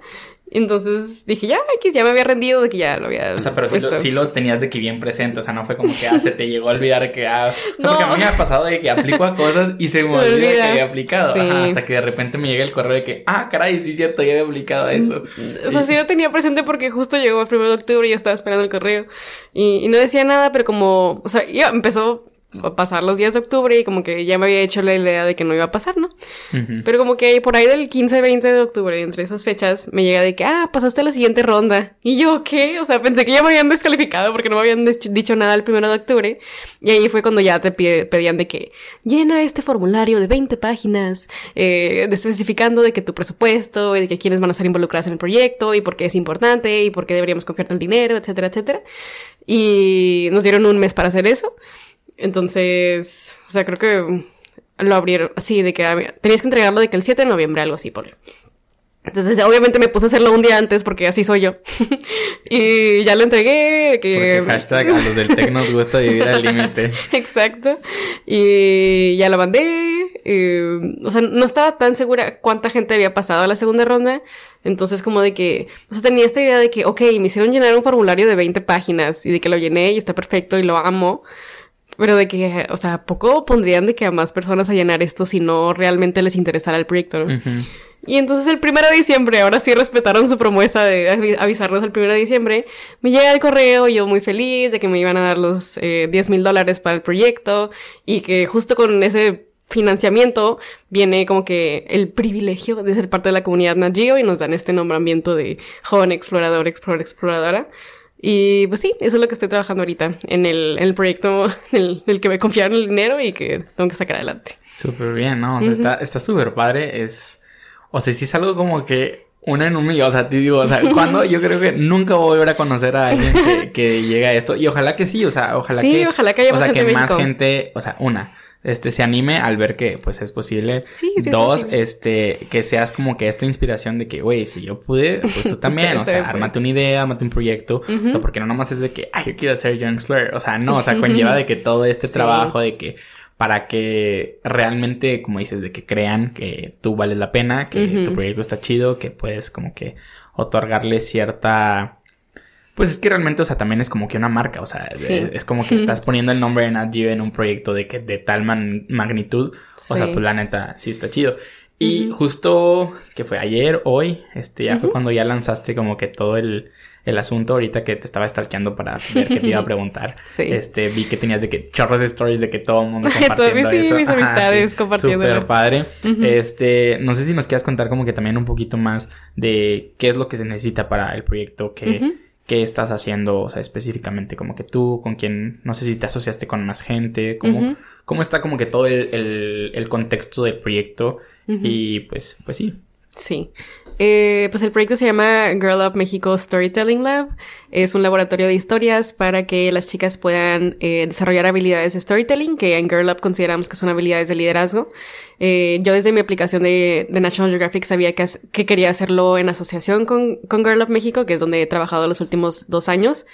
Entonces dije, ya, X, ya me había rendido de que ya lo había. O sea, pero sí lo, tenías de que bien presente. O sea, no fue como que, ah, se te llegó a olvidar que, ah. O sea, porque a mí me ha pasado de que aplico a cosas y se me, [laughs] olvida, que había aplicado. hasta que de repente me llega el correo de que, ah, caray, sí es cierto, ya había aplicado a eso. O sea, sí lo tenía presente porque justo llegó el 1 de octubre y yo estaba esperando el correo. Y, y no decía nada, pero como, o sea, ya empezó pasar los días de octubre y como que ya me había hecho la idea de que no iba a pasar, ¿no? Pero como que por ahí del 15-20 de octubre, entre esas fechas, me llega de que, ah, pasaste a la siguiente ronda. Y yo, ¿qué? O sea, pensé que ya me habían descalificado porque no me habían dicho nada el primero de octubre. Y ahí fue cuando ya te pedían de que llena este formulario de 20 páginas, eh, especificando de que tu presupuesto y de que quiénes van a ser involucrados en el proyecto y por qué es importante y por qué deberíamos confiarte el dinero, etcétera, etcétera. Y nos dieron un mes para hacer eso. Entonces, o sea, creo que lo abrieron así, de que tenías que entregarlo de que el 7 de noviembre, algo así, por entonces, obviamente me puse a hacerlo un día antes porque así soy yo. [laughs] y ya lo entregué. Que... Porque hashtag a los del tech nos gusta vivir al límite. [laughs] Exacto. Y ya lo mandé. o sea, no estaba tan segura cuánta gente había pasado a la segunda ronda. Entonces, como de que, o sea, tenía esta idea de que, ok, me hicieron llenar un formulario de 20 páginas y de que lo llené y está perfecto y lo amo. Pero de que, o sea, poco pondrían de que a más personas a llenar esto si no realmente les interesara el proyecto, ¿no? Y entonces el primero de diciembre, ahora sí respetaron su promesa de avisarnos el primero de diciembre, me llega el correo, yo muy feliz de que me iban a dar los eh, 10 mil dólares para el proyecto y que justo con ese financiamiento viene como que el privilegio de ser parte de la comunidad Nagio y nos dan este nombramiento de joven explorador, explorador, exploradora. Y pues sí, eso es lo que estoy trabajando ahorita en el, en el proyecto [laughs] en el, que me confiaron el dinero y que tengo que sacar adelante. Súper bien, ¿no? O sea, está súper padre. Es. O sea, sí es algo como que una en un millón. O sea, te digo, o sea, [laughs] cuando yo creo que nunca voy a volver a conocer a alguien que, que llega a esto. Y ojalá que sí, o sea, ojalá sí, que. ojalá que haya o sea, que más gente, o sea, una este, se anime al ver que, pues, es posible. Sí, sí Dos, este, que seas como que esta inspiración de que, güey, si yo pude, [laughs] pues tú también. o sea, ármate una idea, ármate un proyecto. O sea, porque no nomás es de que, ay, yo quiero ser Young Explorer. O sea, no, o sea, conlleva de que todo este trabajo, de que para que realmente, como dices, de que crean que tú vales la pena, que tu proyecto está chido, que puedes como que otorgarle cierta pues es que realmente, o sea, también es como que una marca, o sea, es, como que estás poniendo el nombre de Nat Geo en un proyecto de que de tal magnitud, o sea, pues la neta sí está chido. Y justo que fue ayer, hoy, este ya fue cuando ya lanzaste como que todo el, el asunto ahorita que te estaba stalkeando para ver qué te iba a [laughs] preguntar. sí. Este, vi que tenías de que chorros de stories de que todo el mundo compartiendo sí, mis amistades compartiendo. Súper padre. Este, no sé si nos quieras contar como que también un poquito más de qué es lo que se necesita para el proyecto que qué estás haciendo, o sea, específicamente como que tú, con quién, no sé si te asociaste con más gente, cómo, cómo está como que todo el, el, contexto del proyecto y pues, pues sí. Sí. Eh, pues el proyecto se llama Girl Up México Storytelling Lab. Es un laboratorio de historias para que las chicas puedan eh, desarrollar habilidades de storytelling, que en Girl Up consideramos que son habilidades de liderazgo. Eh, yo desde mi aplicación de, de National Geographic sabía que, que, quería hacerlo en asociación con, con Girl Up México, que es donde he trabajado los últimos dos años.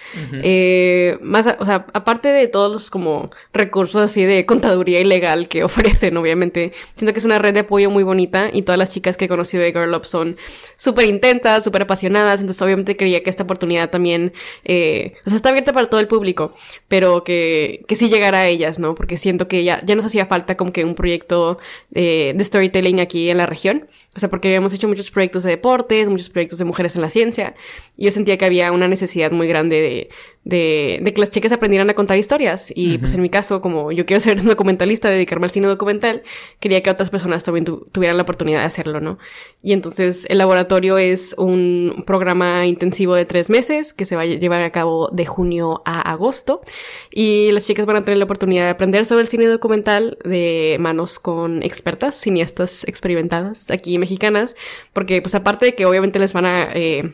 eh, más, o sea, aparte de todos los como recursos así de contaduría ilegal que [laughs] ofrecen, obviamente, siento que es una red de apoyo muy bonita y todas las chicas que he conocido de Girl Up son súper intentas, súper apasionadas, entonces obviamente creía que esta oportunidad también, eh, o sea, está abierta para todo el público, pero que, que sí llegara a ellas, ¿no? Porque siento que ya, ya nos hacía falta como que un proyecto eh, de storytelling aquí en la región. O sea, porque hemos hecho muchos proyectos de deportes, muchos proyectos de mujeres en la ciencia. Y yo sentía que había una necesidad muy grande de, de, de que las chicas aprendieran a contar historias. Y uh -huh. pues en mi caso, como yo quiero ser [laughs] documentalista, dedicarme al cine documental, quería que otras personas también tu tuvieran la oportunidad de hacerlo, ¿no? Y entonces el laboratorio es un programa intensivo de tres meses que se va a llevar a cabo de junio a agosto. Y las chicas van a tener la oportunidad de aprender sobre el cine documental de manos con expertas, cineastas experimentadas aquí mexicanas, porque pues aparte de que obviamente les van a... Eh,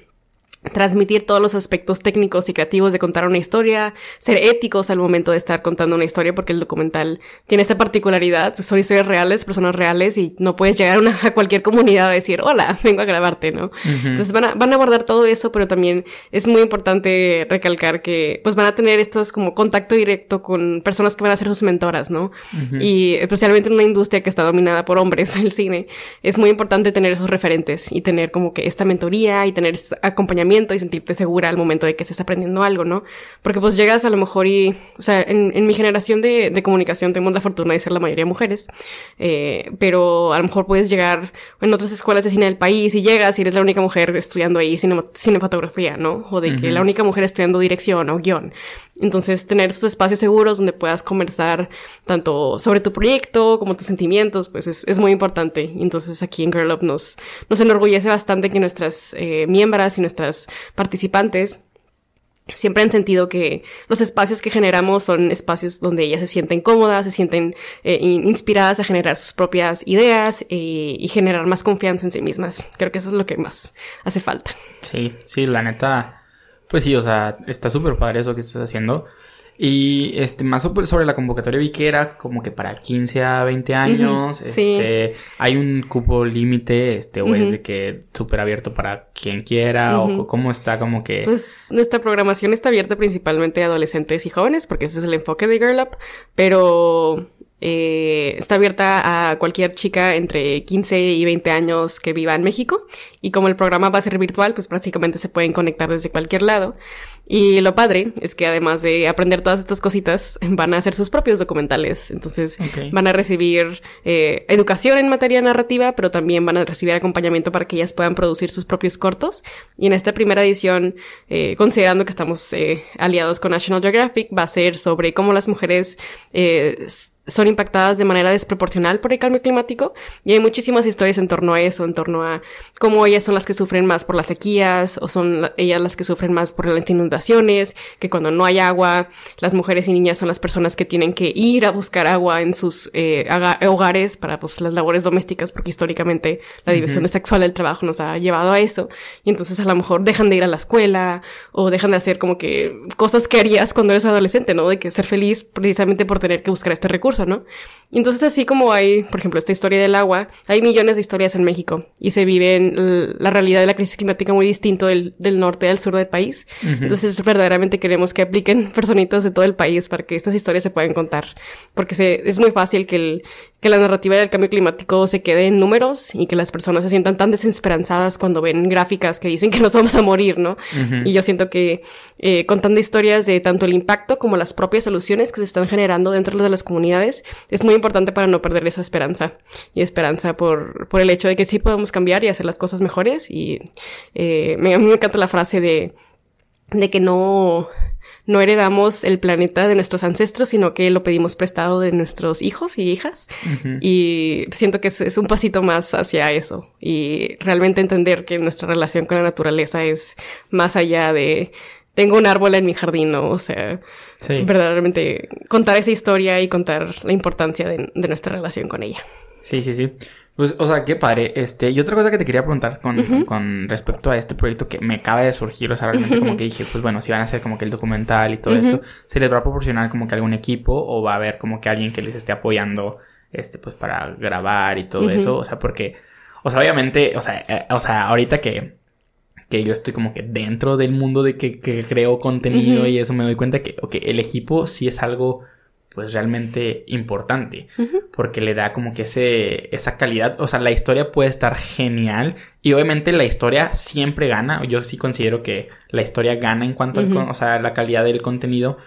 transmitir todos los aspectos técnicos y creativos de contar una historia, ser éticos al momento de estar contando una historia, porque el documental tiene esta particularidad, son historias reales, personas reales, y no puedes llegar a, una, a cualquier comunidad a decir, hola, [laughs] vengo a grabarte, ¿no? Uh -huh. Entonces van a, van a abordar todo eso, pero también es muy importante recalcar que pues van a tener estos como contacto directo con personas que van a ser sus mentoras, ¿no? Uh -huh. Y especialmente en una industria que está dominada por hombres, [laughs] el cine, es muy importante tener esos referentes y tener como que esta mentoría y tener este acompañamiento y sentirte segura al momento de que estés aprendiendo algo, ¿no? Porque pues llegas a lo mejor y, o sea, en, en mi generación de, de, comunicación tenemos la fortuna de ser la mayoría mujeres, eh, pero a lo mejor puedes llegar en otras escuelas de cine del país y llegas y eres la única mujer estudiando ahí cine, cinematografía, ¿no? O de que uh -huh. la única mujer estudiando dirección o guion. Entonces, tener estos espacios seguros donde puedas conversar tanto sobre tu proyecto como tus sentimientos, pues es, es muy importante. Entonces, aquí en Girl Up nos, nos enorgullece bastante que nuestras eh, miembros y nuestras participantes siempre han sentido que los espacios que generamos son espacios donde ellas se sienten cómodas, se sienten eh, inspiradas a generar sus propias ideas eh, y generar más confianza en sí mismas. Creo que eso es lo que más hace falta. Sí, sí, la neta, pues sí, o sea, está súper padre eso que estás haciendo. Y este, más sobre la convocatoria vi que era como que para 15 a 20 años. Uh -huh, este, sí. hay un cupo límite, este, o uh -huh. es de que súper abierto para quien quiera, uh -huh. o cómo está como que. Pues nuestra programación está abierta principalmente a adolescentes y jóvenes, porque ese es el enfoque de Girl Up, pero eh, está abierta a cualquier chica entre 15 y 20 años que viva en México. Y como el programa va a ser virtual, pues prácticamente se pueden conectar desde cualquier lado. Y lo padre es que además de aprender todas estas cositas, van a hacer sus propios documentales. Entonces okay. van a recibir eh, educación en materia narrativa, pero también van a recibir acompañamiento para que ellas puedan producir sus propios cortos. Y en esta primera edición, eh, considerando que estamos eh, aliados con National Geographic, va a ser sobre cómo las mujeres son impactadas de manera desproporcional por el cambio climático y hay muchísimas historias en torno a eso, en torno a cómo ellas son las que sufren más por las sequías o son ellas las que sufren más por las inundaciones, que cuando no hay agua, las mujeres y niñas son las personas que tienen que ir a buscar agua en sus eh, hogares para pues las labores domésticas, porque históricamente la división uh -huh. sexual del trabajo nos ha llevado a eso y entonces a lo mejor dejan de ir a la escuela o dejan de hacer como que cosas que harías cuando eres adolescente, ¿no? De que ser feliz precisamente por tener que buscar este recurso, ¿no? Y entonces así como hay, por ejemplo, esta historia del agua, hay millones de historias en México y se vive en la realidad de la crisis climática muy distinto del, del norte al sur del país. Uh -huh. Entonces verdaderamente queremos que apliquen [laughs] personitas de todo el país para que estas historias se puedan contar. Porque se, es muy fácil que, el, que la narrativa del cambio climático se quede en números y que las personas se sientan tan desesperanzadas cuando ven gráficas que dicen que nos vamos a morir, ¿no? Uh -huh. Y yo siento que eh, contando historias de tanto el impacto como las propias soluciones que se están generando dentro de las comunidades es muy importante para no perder esa esperanza y esperanza por, por el hecho de que sí podemos cambiar y hacer las cosas mejores y eh, me, a mí me encanta la frase de, de que no, no heredamos el planeta de nuestros ancestros, sino que lo pedimos prestado de nuestros hijos y hijas. Uh -huh. Y siento que es, es, un pasito más hacia eso. Y realmente entender que nuestra relación con la naturaleza es más allá de tengo un árbol en mi jardín, ¿no? O sea, sí. verdaderamente contar esa historia y contar la importancia de, de nuestra relación con ella. Sí, sí, sí. Pues, o sea, qué padre. Este, y otra cosa que te quería preguntar con, con respecto a este proyecto que me acaba de surgir, o sea, realmente como que dije, pues bueno, si van a hacer como que el documental y todo esto, ¿se les va a proporcionar como que algún equipo o va a haber como que alguien que les esté apoyando, este, pues para grabar y todo eso? O sea, porque, o sea, obviamente, o sea, eh, o sea, ahorita que, que yo estoy como que dentro del mundo de que, que creo contenido y eso me doy cuenta que, ok, el equipo sí es algo pues realmente importante porque le da como que ese esa calidad, o sea, la historia puede estar genial y obviamente la historia siempre gana, yo sí considero que la historia gana en cuanto a o sea, la calidad del contenido,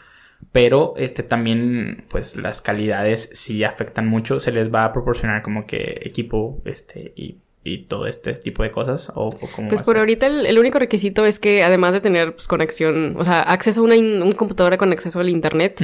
pero este también pues las calidades sí afectan mucho, se les va a proporcionar como que equipo este y y todo este tipo de cosas? ¿O, pues por ahorita el, único requisito es que además de tener pues, conexión, o sea, acceso a una, computadora con acceso al Internet,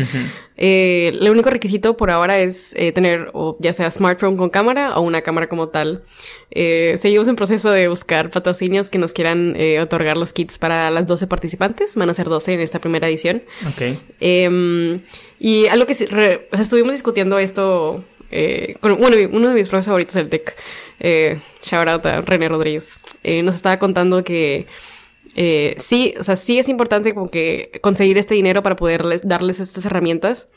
eh, el único requisito por ahora es eh, tener o ya sea smartphone con cámara o una cámara como tal. Eh, seguimos en proceso de buscar patrocinios que nos quieran otorgar los kits para las 12 participantes. Van a ser 12 en esta primera edición. Ok. Em, y algo que o sea, estuvimos discutiendo esto eh, bueno, uno de mis profesores favoritos del TEC, eh, shout out a René Rodríguez, eh, nos estaba contando que eh, sí, o sea, sí es importante como que conseguir este dinero para poderles darles estas herramientas,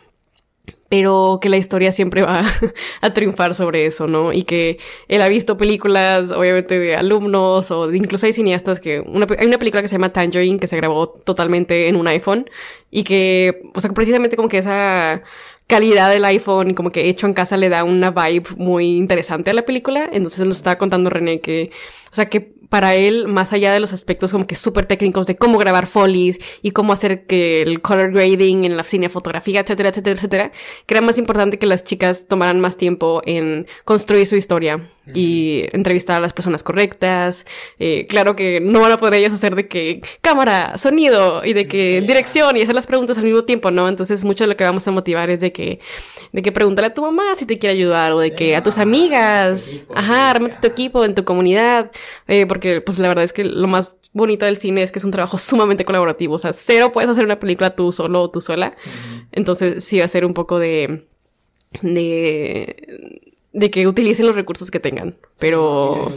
pero que la historia siempre va [laughs] a triunfar sobre eso, ¿no? Y que él ha visto películas, obviamente, de alumnos o de, incluso hay cineastas que... hay una película que se llama Tangerine que se grabó totalmente en un iPhone y que, o sea, precisamente como que esa calidad del iPhone y como que hecho en casa le da una vibe muy interesante a la película. Entonces nos estaba contando René que, o sea, que para él, más allá de los aspectos como que súper técnicos de cómo grabar folies y cómo hacer que el color grading en la fotografía, etcétera, etcétera, etcétera, que era más importante que las chicas tomaran más tiempo en construir su historia y entrevistar a las personas correctas. Eh, claro que no van a poder ellas hacer de que cámara, sonido y de que dirección y hacer las preguntas al mismo tiempo, ¿no? Entonces mucho de lo que vamos a motivar es de que, de que pregúntale a tu mamá si te quiere ayudar o de que a tus amigas, ajá, armate tu equipo en tu comunidad, eh, porque pues la verdad es que lo más bonito del cine es que es un trabajo sumamente colaborativo, o sea, cero puedes hacer una película tú solo o tú sola, entonces sí va a ser un poco de de de que utilicen los recursos que tengan. Pero.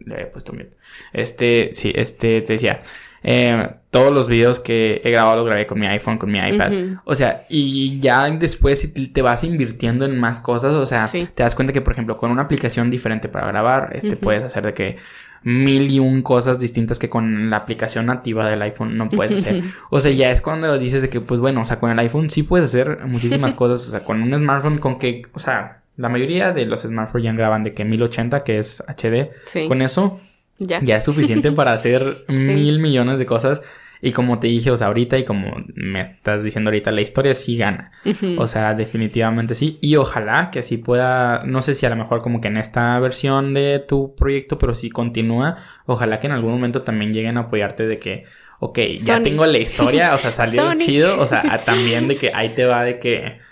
Le he puesto miedo. Este, sí, este, te decía. Eh, todos los videos que he grabado los grabé con mi iPhone, con mi iPad. O sea, y ya después si te vas invirtiendo en más cosas, o sea, te das cuenta que, por ejemplo, con una aplicación diferente para grabar, este, puedes hacer de que mil y un cosas distintas que con la aplicación nativa del iPhone no puedes hacer. O sea, ya es cuando dices de que, pues bueno, o sea, con el iPhone sí puedes hacer muchísimas [laughs] cosas. O sea, con un smartphone, con que, o sea, la mayoría de los smartphones ya graban de que 1080, que es HD. Con eso ya, es suficiente [laughs] para hacer mil millones de cosas. Y como te dije, o sea, ahorita y como me estás diciendo ahorita, la historia sí gana. O sea, definitivamente sí. Y ojalá que así pueda, no sé si a lo mejor como que en esta versión de tu proyecto, pero si continúa, ojalá que en algún momento también lleguen a apoyarte de que, ok, ya tengo la historia, o sea, [laughs] salió chido, o sea, también de que ahí te va de que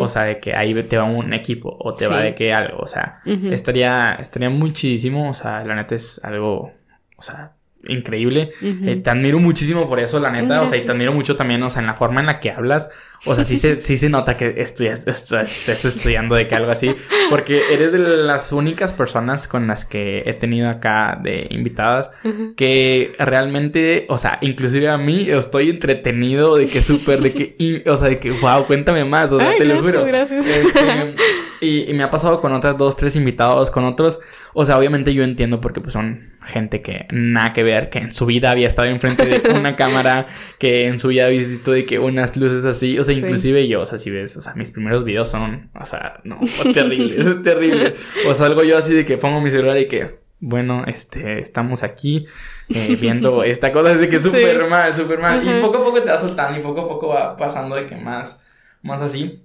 o sea, de que ahí te va un equipo o te va de que algo, o sea, estaría, estaría muy chidísimo, o sea, la neta es algo, o sea, increíble. Eh, te admiro muchísimo por eso, la neta, o sea, y te admiro mucho también, o sea, en la forma en la que hablas, o sea, sí se, sí se nota que estudias, estés estudiando de que algo así, porque eres de las únicas personas con las que he tenido acá de invitadas que realmente, o sea, inclusive a mí estoy entretenido de que súper, de que, o sea, de que, wow, cuéntame más, o sea, te lo juro. Gracias. Este, y, me ha pasado con otras dos, tres invitados, con otros, o sea, obviamente yo entiendo porque pues son gente que nada que ver, que en su vida había estado enfrente de [laughs] una cámara, que en su vida había visto de que unas luces así, o sea, inclusive yo, o sea, si ves, o sea, mis primeros videos son, o sea, no, [laughs] terribles, [laughs] es terrible. O salgo yo así de que pongo mi celular y que, bueno, este, estamos aquí eh, viendo esta cosa, es de que súper mal, súper mal. Y poco a poco te va soltando y poco a poco va pasando de que más, más así.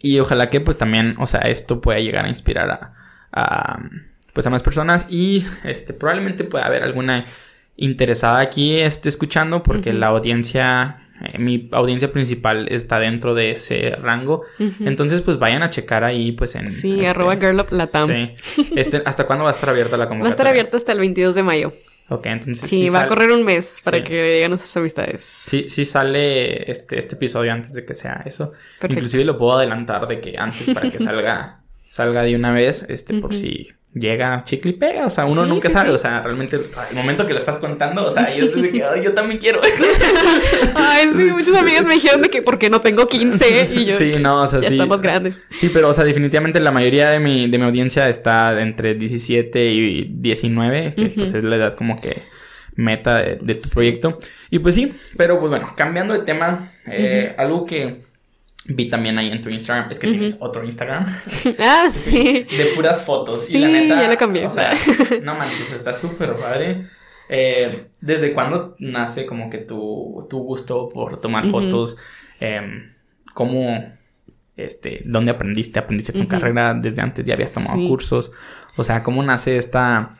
Y ojalá que pues también, o sea, esto pueda llegar a inspirar a, a, pues a más personas y este, probablemente pueda haber alguna interesada aquí esté escuchando porque la audiencia eh, mi audiencia principal está dentro de ese rango. Entonces, pues vayan a checar ahí, pues en... Sí, este, arroba girluplatam. Sí. Este, ¿Hasta cuándo va a estar abierta la convocatoria? Va a estar abierta hasta el 22 de mayo. Ok, entonces... Sí, va a correr un mes para que lleguen nuestras amistades. Sí, sí sale este, este episodio antes de que sea eso. Inclusive lo puedo adelantar de que antes para que [laughs] salga salga de una vez, este, por si llega chicle y pega, o sea, uno nunca sabe, o sea, realmente el momento que lo estás contando, o sea, yo desde que, Ay, yo también quiero. [laughs] Ay, sí, [laughs] muchas amigas me dijeron de que porque no tengo 15 [laughs] y yo. Sí, no, o sea, ya sí. estamos grandes. Sí, pero, o sea, definitivamente la mayoría de mi, de mi audiencia está entre 17 y 19, que pues es la edad como que meta de, tu proyecto. Y pues sí, pero pues bueno, cambiando de tema, eh, algo que Vi también ahí en tu Instagram, es que tienes otro Instagram. [laughs] Ah, [laughs] sí. De puras fotos. Sí, y la neta. Ya lo cambié. O sea, [laughs] no manches, está súper padre. Eh, ¿Desde cuándo nace como que tu, tu gusto por tomar fotos? Eh, ¿Cómo, este, dónde aprendiste? ¿Aprendiste tu carrera desde antes? ¿Ya habías tomado cursos? O sea, ¿cómo nace esta,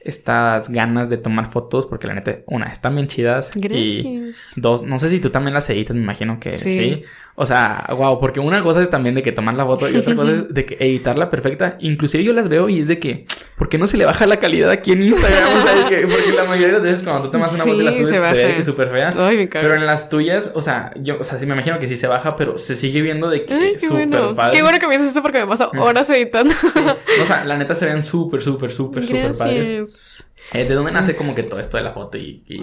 estas ganas de tomar fotos? Porque la neta, una, están bien chidas. Gracias. Y dos, no sé si tú también las editas, me imagino que sí. O sea, wow, porque una cosa es también de que tomar la foto y otra cosa es [laughs] de que editarla perfecta. Inclusive yo las veo y es de que, ¿por qué no se le baja la calidad aquí en Instagram? O sea, que, porque la mayoría de veces cuando tú tomas una foto y la subes se, ve que es súper fea. Ay, me pero en las tuyas, o sea, yo, o sea, sí me imagino que sí se baja, pero se sigue viendo de que es súper bueno. padre. Qué bueno que me dices eso porque me paso horas editando. Sí. O sea, la neta se ven súper, súper, súper, súper padres. Eh, ¿De dónde nace como que todo esto de la foto? Y, y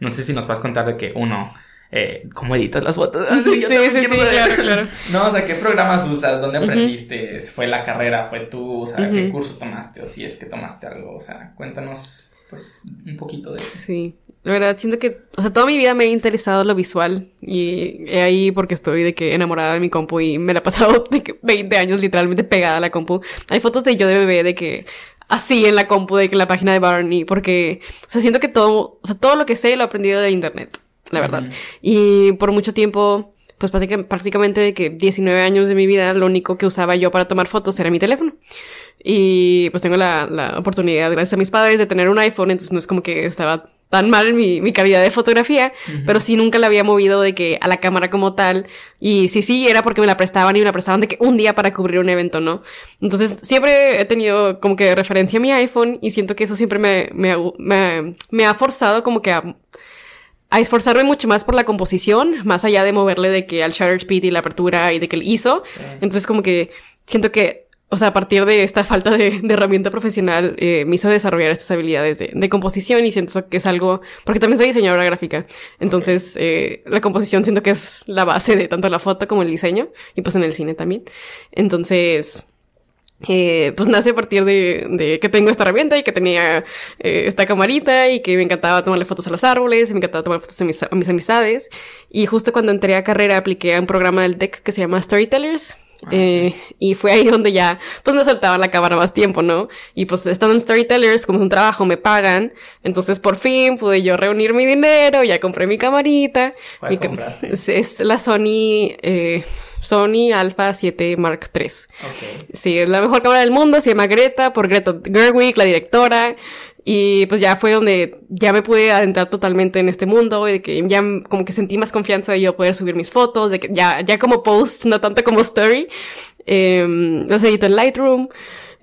no sé si nos vas a contar de que uno eh, cómo editas las fotos. [laughs] sí, sí, sí, claro, claro. [laughs] No, o sea, ¿qué programas usas? ¿Dónde aprendiste? ¿Fue la carrera? ¿Fue tú? O sea, ¿qué curso tomaste? O si es que tomaste algo. O sea, cuéntanos, pues, un poquito de eso. Sí. La verdad, siento que, o sea, toda mi vida me ha interesado lo visual y ahí porque estoy de que enamorada de mi compu y me la he pasado de que 20 años literalmente pegada a la compu. Hay fotos de yo de bebé de que así en la compu de que la página de Barney porque, o sea, siento que todo, o sea, todo lo que sé lo he aprendido de internet la verdad. Y por mucho tiempo, pues prácticamente de que 19 años de mi vida, lo único que usaba yo para tomar fotos era mi teléfono. Y pues tengo la, la oportunidad, gracias a mis padres, de tener un iPhone, entonces no es como que estaba tan mal mi, mi calidad de fotografía, pero sí nunca la había movido de que a la cámara como tal. Y sí, sí, era porque me la prestaban y me la prestaban de que un día para cubrir un evento, ¿no? Entonces siempre he tenido como que referencia a mi iPhone y siento que eso siempre me, me, me, me ha forzado como que a a esforzarme mucho más por la composición, más allá de moverle de que al shutter speed y la apertura y de que el ISO. Entonces como que siento que, o sea, a partir de esta falta de, herramienta profesional, eh, me hizo desarrollar estas habilidades de, composición y siento que es algo, porque también soy diseñadora gráfica. Entonces, eh, la composición siento que es la base de tanto la foto como el diseño y pues en el cine también. Entonces, eh, pues nace a partir de, de, que tengo esta herramienta y que tenía eh, esta camarita y que me encantaba tomarle fotos a los árboles y me encantaba tomar fotos a mis, a mis amistades. Y justo cuando entré a carrera apliqué a un programa del TEC que se llama Storytellers. Ah, eh, y fue ahí donde ya, pues me soltaba la cámara más tiempo, ¿no? Y pues estando en Storytellers, como es un trabajo, me pagan. Entonces por fin pude yo reunir mi dinero, ya compré mi camarita. ¿Cuál compraste? Es, la Sony, eh, Sony Alpha 7 Mark III. Okay. Sí, es la mejor cámara del mundo, se llama Greta, por Greta Gerwig, la directora. Y pues ya fue donde ya me pude adentrar totalmente en este mundo y de que ya como que sentí más confianza de yo poder subir mis fotos, de que ya, ya como post, no tanto como story. Eh, los edito en Lightroom.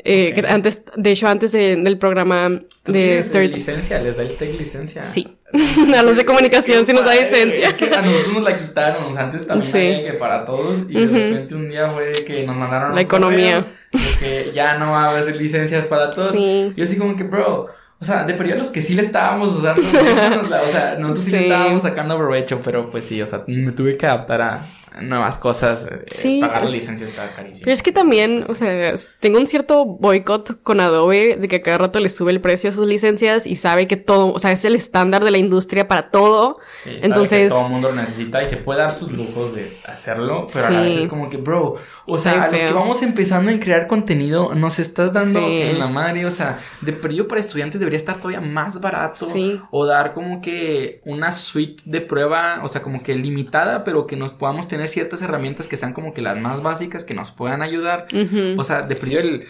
Eh, que antes, de hecho, antes del programa ¿Tú de Story... licencia? ¿Les da el TEC licencia? Sí. [laughs] a los de comunicación sí nos da licencia. Es que a nosotros nos la quitaron. O sea, antes también sí. que para todos. Y de repente un día fue que nos mandaron. La economía. que ya no va a haber licencias para todos. Y yo así como que, bro. O sea, de periodo los que sí le estábamos usando, [laughs] o sea, nosotros sí. le estábamos sacando provecho, pero pues sí, o sea, me tuve que adaptar a, nuevas cosas. Eh, sí. Pagar la licencia está carísimo. Pero es que también, o sea, tengo un cierto boicot con Adobe de que cada rato le sube el precio a sus licencias y sabe que todo, o sea, es el estándar de la industria para todo. Sí, Entonces. Sabe que todo el mundo lo necesita y se puede dar sus lujos de hacerlo, pero a la vez es como que, bro, o sea, a los que vamos empezando en crear contenido, nos estás dando en la madre, o sea, de periodo para estudiantes debería estar todavía más barato. O dar como que una suite de prueba, o sea, como que limitada, pero que nos podamos tener ciertas herramientas que sean como que las más básicas que nos puedan ayudar. O sea, de periodo el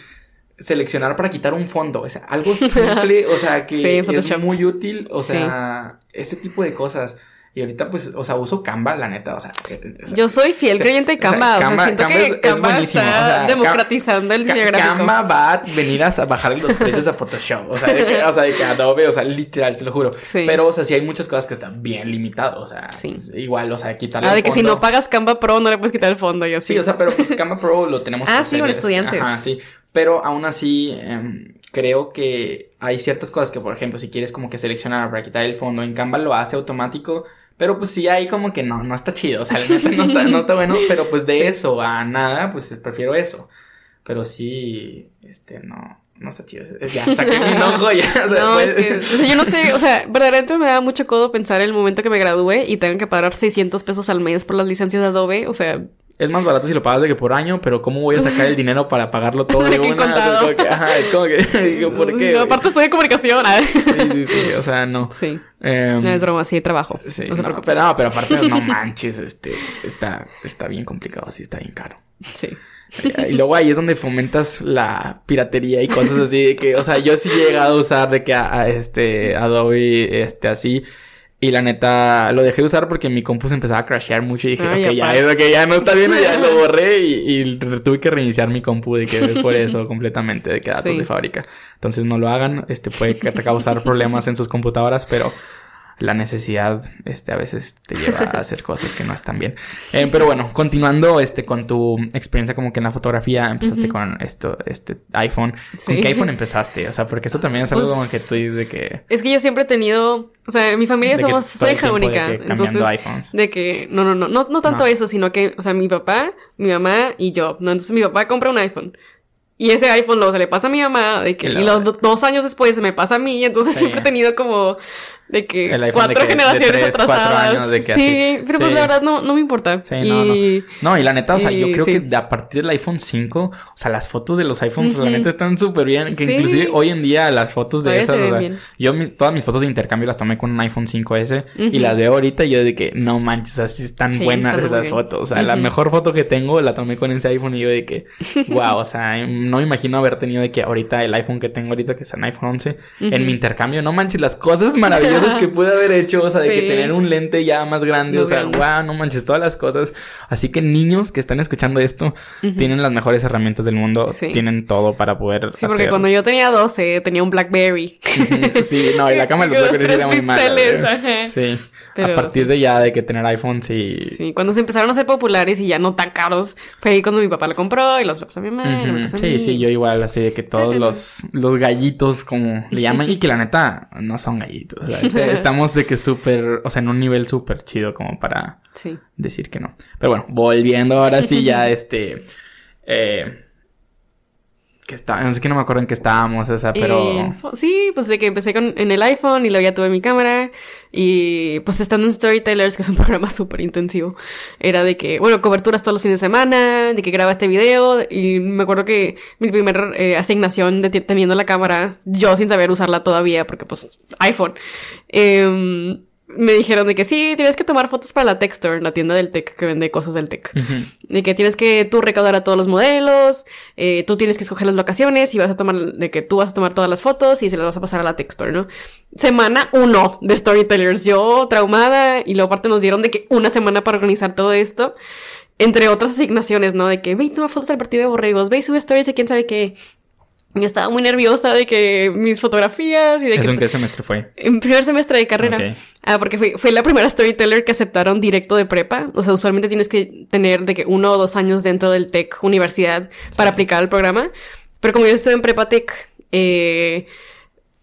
seleccionar para quitar un fondo, o sea, algo [laughs] simple, o sea, que es muy útil, o sea, ese tipo de cosas. Y ahorita, pues, o sea, uso Canva, la neta, o sea. Eh, yo soy fiel creyente de Canva. O sea, Canva, siento que Canva está democratizando el diseño gráfico. Canva va a venir a bajar los precios a Photoshop. O sea, de que, o sea, de que Adobe, o sea, literal, te lo juro. Sí. Pero, o sea, sí hay muchas cosas que están bien limitadas. O sea, sí. Pues, igual, o sea, quitarle. Ah, de que si no pagas Canva Pro, no le puedes quitar el fondo. Yo sí. sí, o sea, pero pues Canva Pro lo tenemos. ah, sí, con estudiantes. Ajá, sí. Pero aún así, em, creo que hay ciertas cosas que, por ejemplo, si quieres como que seleccionar para quitar el fondo, en Canva lo hace automático. Pero pues sí hay como que no, no está chido. O sea, no está, no está bueno, pero pues de eso a nada, pues prefiero eso. Pero sí, este, no, no está chido. Ya, saqué mi [laughs] enojo ya. O sea, no, es que, o sea, yo no sé, o sea, verdaderamente me da mucho codo pensar el momento que me gradúe y tengo que pagar 600 pesos al mes por las licencias de Adobe. O sea, es más barato si lo pagas de que por año, pero ¿cómo voy a sacar el dinero para pagarlo todo de, [laughs] una? Contado. Es como que, ajá, es como que, [laughs] digo, ¿por qué? No, aparte estoy de comunicación, ¿eh? Sí, sí, sí, o sea, no. Sí. Eh, no es broma, sí, trabajo. Sí, no se no, Pero, no, pero aparte, no [laughs] manches, este, está, está bien complicado, así está bien caro. Sí. Y luego ahí es donde fomentas la piratería y cosas así de que, o sea, yo sí he llegado a usar de que a, a este Adobe, este, así y la neta, lo dejé de usar porque mi compu se empezaba a crashear mucho y dije, ok, ya, ya no está bien, ya lo [laughs] borré y, y, tuve que reiniciar mi compu de que por [laughs] eso completamente, de que datos de fábrica. Entonces no lo hagan, este puede causar [laughs] problemas en sus computadoras, pero la necesidad, este, a veces te lleva a [laughs] hacer cosas que no están bien. Eh, pero bueno, continuando, este, con tu experiencia como que en la fotografía, empezaste con esto, este iPhone. ¿Con qué iPhone empezaste? O sea, porque eso también es algo como que tú dices de que... Es que yo siempre he tenido, o sea, mi familia somos, soy hija única. entonces, de que, no, no, no, no, no tanto eso, sino que, o sea, mi papá, mi mamá y yo, ¿no? Entonces mi papá compra un iPhone. Y ese iPhone luego se le pasa a mi mamá, de que, y los dos años después se me pasa a mí, entonces siempre he tenido como de que cuatro generaciones atrasadas. sí, pero pues la verdad no, no me importa. Sí, y... no, no. No, y la neta, o sea, yo creo que a partir del iPhone 5, o sea, las fotos de los iPhones, la neta están súper bien. Que inclusive hoy en día las fotos de esas, o sea, yo todas mis fotos de intercambio las tomé con un iPhone 5S y las veo ahorita y yo de que no manches, así están buenas esas fotos. O sea, la mejor foto que tengo la tomé con ese iPhone y yo de que, [laughs] wow, o sea, no me imagino haber tenido de que ahorita el iPhone que tengo ahorita, que es un iPhone 11, en mi intercambio, no manches, las cosas maravillosas que [laughs] pude haber hecho, o sea, de que tener un lente ya más grande, o sea, wow, no manches, todas las cosas. Así que niños que están escuchando esto, tienen las mejores herramientas del mundo, tienen todo para poder Sí, porque cuando yo tenía 12, tenía un BlackBerry. sí, no, y la [laughs] cámara de BlackBerry era muy mala. ¿eh? A partir de ya de que tener iPhones y... Sí, cuando se empezaron a ser populares y ya no tan caros, fue ahí cuando mi papá lo compró y los a mi mamá. sí, sí, yo igual, así de que todos los, los gallitos, como le llaman, y que la neta no son gallitos. O sea, [laughs] estamos de que súper, o sea, en un nivel súper chido como para decir que no. Pero bueno, volviendo ahora sí ya, [laughs] este... Eh, que está, no sé que no me acuerdo en qué estábamos, o sea, pero... sí, pues de que empecé con, en el iPhone y luego ya tuve mi cámara y pues estando en Storytellers, que es un [laughs] programa súper intensivo, era de que, bueno, coberturas todos los fines de semana, de que graba este video y me acuerdo que mi primera eh, asignación de teniendo la cámara, yo sin saber usarla todavía, porque pues iPhone, eh, me dijeron de que sí, tienes que tomar fotos para la Texture, la tienda del tech que vende cosas del tech. De que tienes que tú recaudar a todos los modelos, eh, tú tienes que escoger las locaciones y vas a tomar, de que tú vas a tomar todas las fotos y se las vas a pasar a la Texture, ¿no? Semana uno de Storytellers. Yo traumada y luego aparte nos dieron de que una semana para organizar todo esto. Entre otras asignaciones, ¿no? De que ve y toma fotos del partido de borregos, ve y sube stories de quién sabe qué. Yo estaba muy nerviosa de que mis fotografías y de ¿Eso en qué semestre fue? En primer semestre de carrera. Ah, porque fue, fue la primera storyteller que aceptaron directo de prepa. O sea, usualmente tienes que tener de que uno o dos años dentro del TEC universidad para aplicar el programa. Pero como yo estuve en prepa TEC, eh,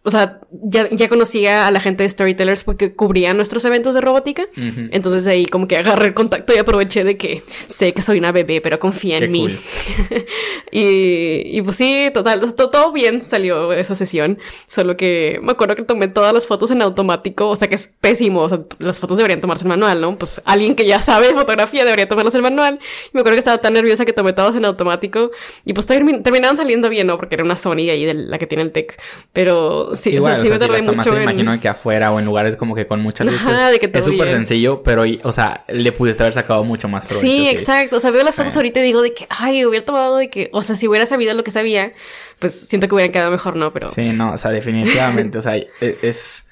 o sea, ya, ya conocía a la gente de Storytellers porque cubría nuestros eventos de robótica. Entonces ahí como que agarré el contacto y aproveché de que sé que soy una bebé, pero confía en mí. [laughs] y, y, pues sí, total, todo, bien salió esa sesión. Solo que me acuerdo que tomé todas las fotos en automático, o sea que es pésimo. O sea, las fotos deberían tomarse en manual, ¿no? Pues alguien que ya sabe fotografía debería tomarlas en manual. Y me acuerdo que estaba tan nerviosa que tomé todas en automático. Y pues terminaron saliendo bien, ¿no? Porque era una Sony ahí de la que tiene el tech. Pero sí, o sea, sí me tardé mucho. Me imagino que afuera o en lugares como que con muchas luces. de que es súper sencillo, pero, o sea, le pudiste haber sacado mucho más provecho. Sí, exacto. O sea, veo las fotos ahorita y digo de que, ay, hubiera tomado de que, o sea, si hubiera sabido lo que sabía, pues siento que hubieran quedado mejor, ¿no? Pero. Sí, no, o sea, definitivamente, o sea, [laughs] e, es.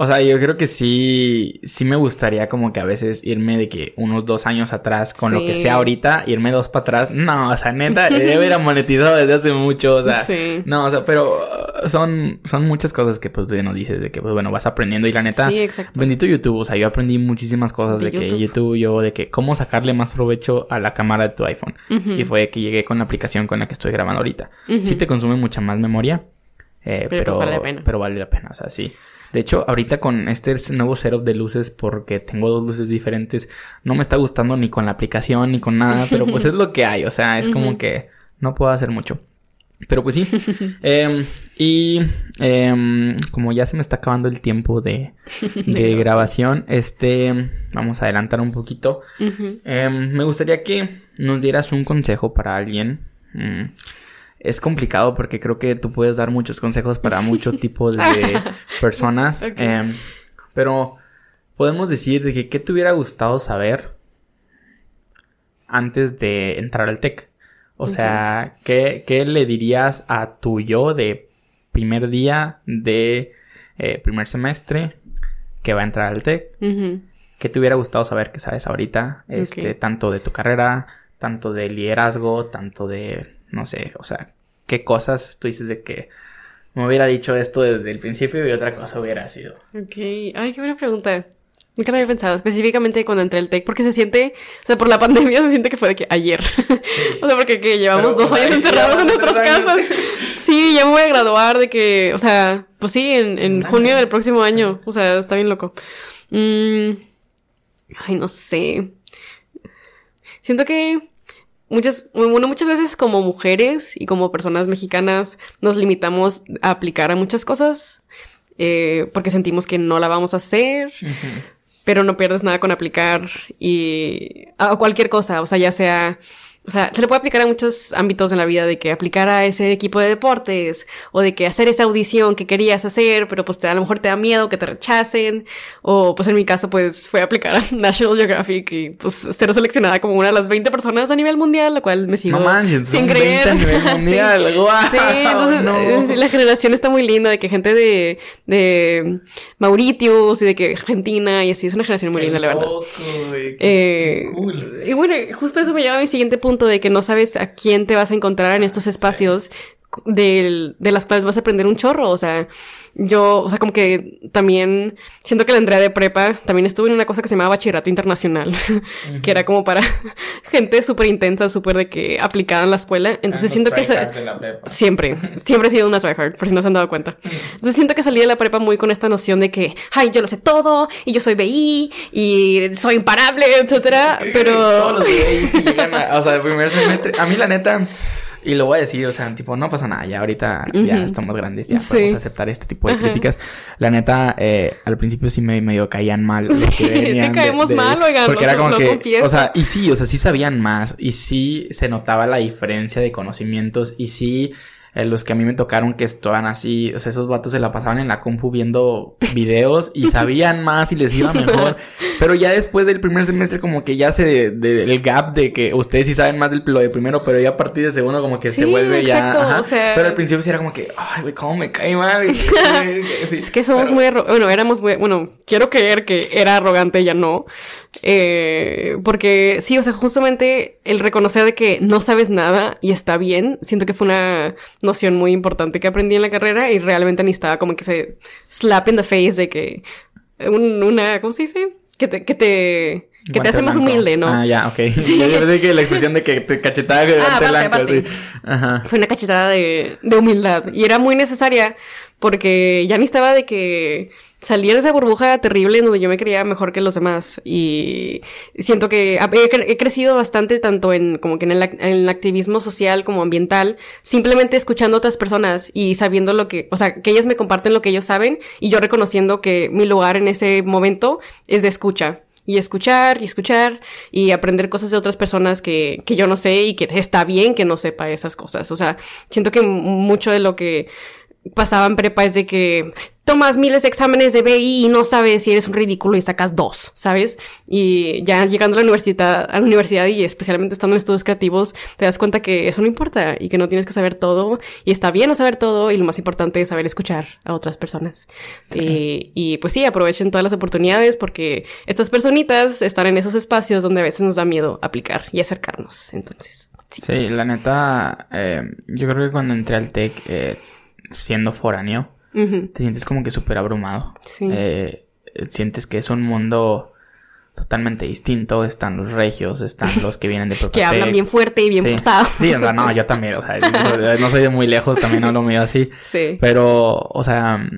O sea, yo creo que sí, sí me gustaría como que a veces irme de que unos dos años atrás con lo que sea ahorita, irme dos para atrás. No, o sea, neta, debe hubiera monetizado desde hace mucho, o sea. [laughs] Sí. No, o sea, pero uh, son, son muchas cosas que pues no dices de que pues bueno, vas aprendiendo y la neta. Sí, exacto. Bendito YouTube, o sea, yo aprendí muchísimas cosas de, que YouTube, yo, de que cómo sacarle más provecho a la cámara de tu iPhone. Y fue que llegué con la aplicación con la que estoy grabando ahorita. Sí te consume mucha más memoria. Eh, pero, pues, vale la pena. Pero vale la pena, o sea, sí. De hecho, ahorita con este nuevo setup de luces, porque tengo dos luces diferentes, no me está gustando ni con la aplicación ni con nada, pero pues es lo que hay, o sea, es como que no puedo hacer mucho. Pero pues sí. [laughs] Em, y em, como ya se me está acabando el tiempo de, [laughs] de grabación, este, vamos a adelantar un poquito. Em, me gustaría que nos dieras un consejo para alguien. Es complicado porque creo que tú puedes dar muchos consejos para muchos [laughs] tipos de personas. Em, pero podemos decir de que qué te hubiera gustado saber antes de entrar al TEC. O sea, ¿qué, le dirías a tu yo de primer día de eh, primer semestre que va a entrar al TEC? ¿Qué te hubiera gustado saber que sabes ahorita? Este, tanto de tu carrera, tanto de liderazgo, tanto de no sé, o sea, qué cosas tú dices de que me hubiera dicho esto desde el principio y otra cosa hubiera sido. Ok, ay, qué buena pregunta. Nunca lo había pensado, específicamente cuando entré al TEC, porque se siente, o sea, por la [laughs] pandemia se siente que fue de que ayer. [laughs] o sea, porque que llevamos dos años [laughs] encerrados en nuestras casas. sí, ya me voy a graduar de que, o sea, pues sí, en, junio del próximo año. O sea, está bien loco. Mm, ay, no sé. Siento que muchas, bueno, muchas veces como mujeres y como personas mexicanas nos limitamos a aplicar a muchas cosas eh, porque sentimos que no la vamos a hacer, pero no pierdes nada con aplicar y a cualquier cosa, o sea, ya sea o sea, se le puede aplicar a muchos ámbitos en la vida de que aplicar a ese equipo de deportes o de que hacer esa audición que querías hacer, pero pues te, a lo mejor te da miedo que te rechacen. O pues en mi caso pues fue aplicar a [laughs] National Geographic y pues ser seleccionada como una de las 20 personas a nivel mundial, lo cual me sigo sin creer. a nivel [laughs] mundial. sí, entonces eh, la generación está muy linda de que gente de, de Mauritius y de que Argentina y así es una generación muy linda, la verdad. eh, Y bueno, justo eso me lleva a mi siguiente punto de que no sabes a quién te vas a encontrar en estos espacios de, de las cuales vas a aprender un chorro. O sea, yo, o sea, como que también siento que la Andrea de prepa también estuvo en una cosa que se llamaba bachillerato internacional, [laughs] que era como para [laughs] gente súper intensa, súper de que aplicaran la escuela. Entonces siento que siempre, [laughs] siempre he sido una tryhard, por si no se han dado cuenta. Entonces siento que salí de la prepa muy con esta noción de que, ay, yo lo sé todo y yo soy BI y soy imparable, etcétera. pero todos los BI o sea, el primer semestre, a mí la neta y lo voy a decir, o sea, tipo, no pasa nada, ya ahorita ya estamos grandes, ya podemos aceptar este tipo de críticas. La neta, eh, al principio sí me medio caían mal. sí, sí caemos mal, oigan, porque era como que, o sea, y sí, o sea, sí sabían más, y sí se notaba la diferencia de conocimientos, y sí eh, los que a mí me tocaron que estaban así, o sea, esos vatos se la pasaban en la compu viendo videos y [laughs] sabían más y les iba mejor. Pero ya después del primer semestre como que ya se de, el gap de que ustedes sí saben más del lo de primero, pero ya a partir de segundo como que se vuelve ya. pero al principio sí era como que, ay, güey, cómo me cae mal. [laughs] es que somos muy bueno, éramos muy, bueno, quiero creer que era arrogante, ya no. Eh, porque sí, o sea, justamente el reconocer de que no sabes nada y está bien, siento que fue una noción muy importante que aprendí en la carrera y realmente necesitaba como que se slap in the face de que una, ¿cómo se dice? Que te, que te, que te hace más humilde, ¿no? Ah, ya, ok. Sí. [laughs] Yo pensé que la expresión de que te cachetada de ah, blanco, Ajá. Fue una cachetada de, de humildad y era muy necesaria porque ya necesitaba de que salir de esa burbuja terrible en donde yo me creía mejor que los demás y siento que he, crecido bastante tanto en como que en el, activismo social como ambiental simplemente escuchando a otras personas y sabiendo lo que o sea que ellas me comparten lo que ellos saben y yo reconociendo que mi lugar en ese momento es de escucha y escuchar y escuchar y aprender cosas de otras personas que, que yo no sé y que está bien que no sepa esas cosas. O sea siento que mucho de lo que pasaba en prepa es de que tomas miles de exámenes de BI y no sabes si eres un ridículo y sacas dos, ¿sabes? Y ya llegando a la universidad, a la universidad y especialmente estando en estudios creativos, te das cuenta que eso no importa y que no tienes que saber todo y está bien no saber todo y lo más importante es saber escuchar a otras personas. Y, y, pues sí, aprovechen todas las oportunidades porque estas personitas están en esos espacios donde a veces nos da miedo aplicar y acercarnos. Entonces. Sí, la neta, eh, yo creo que cuando entré al TEC, eh, siendo foráneo, te sientes como que súper abrumado. Sí. Eh, sientes que es un mundo totalmente distinto. Están los regios, están los que vienen de [laughs] Que hablan bien fuerte y bien sí. Sí, o sea, no, yo también, o sea, [laughs] no soy de muy lejos, también hablo mío así. Sí. Pero, o sea,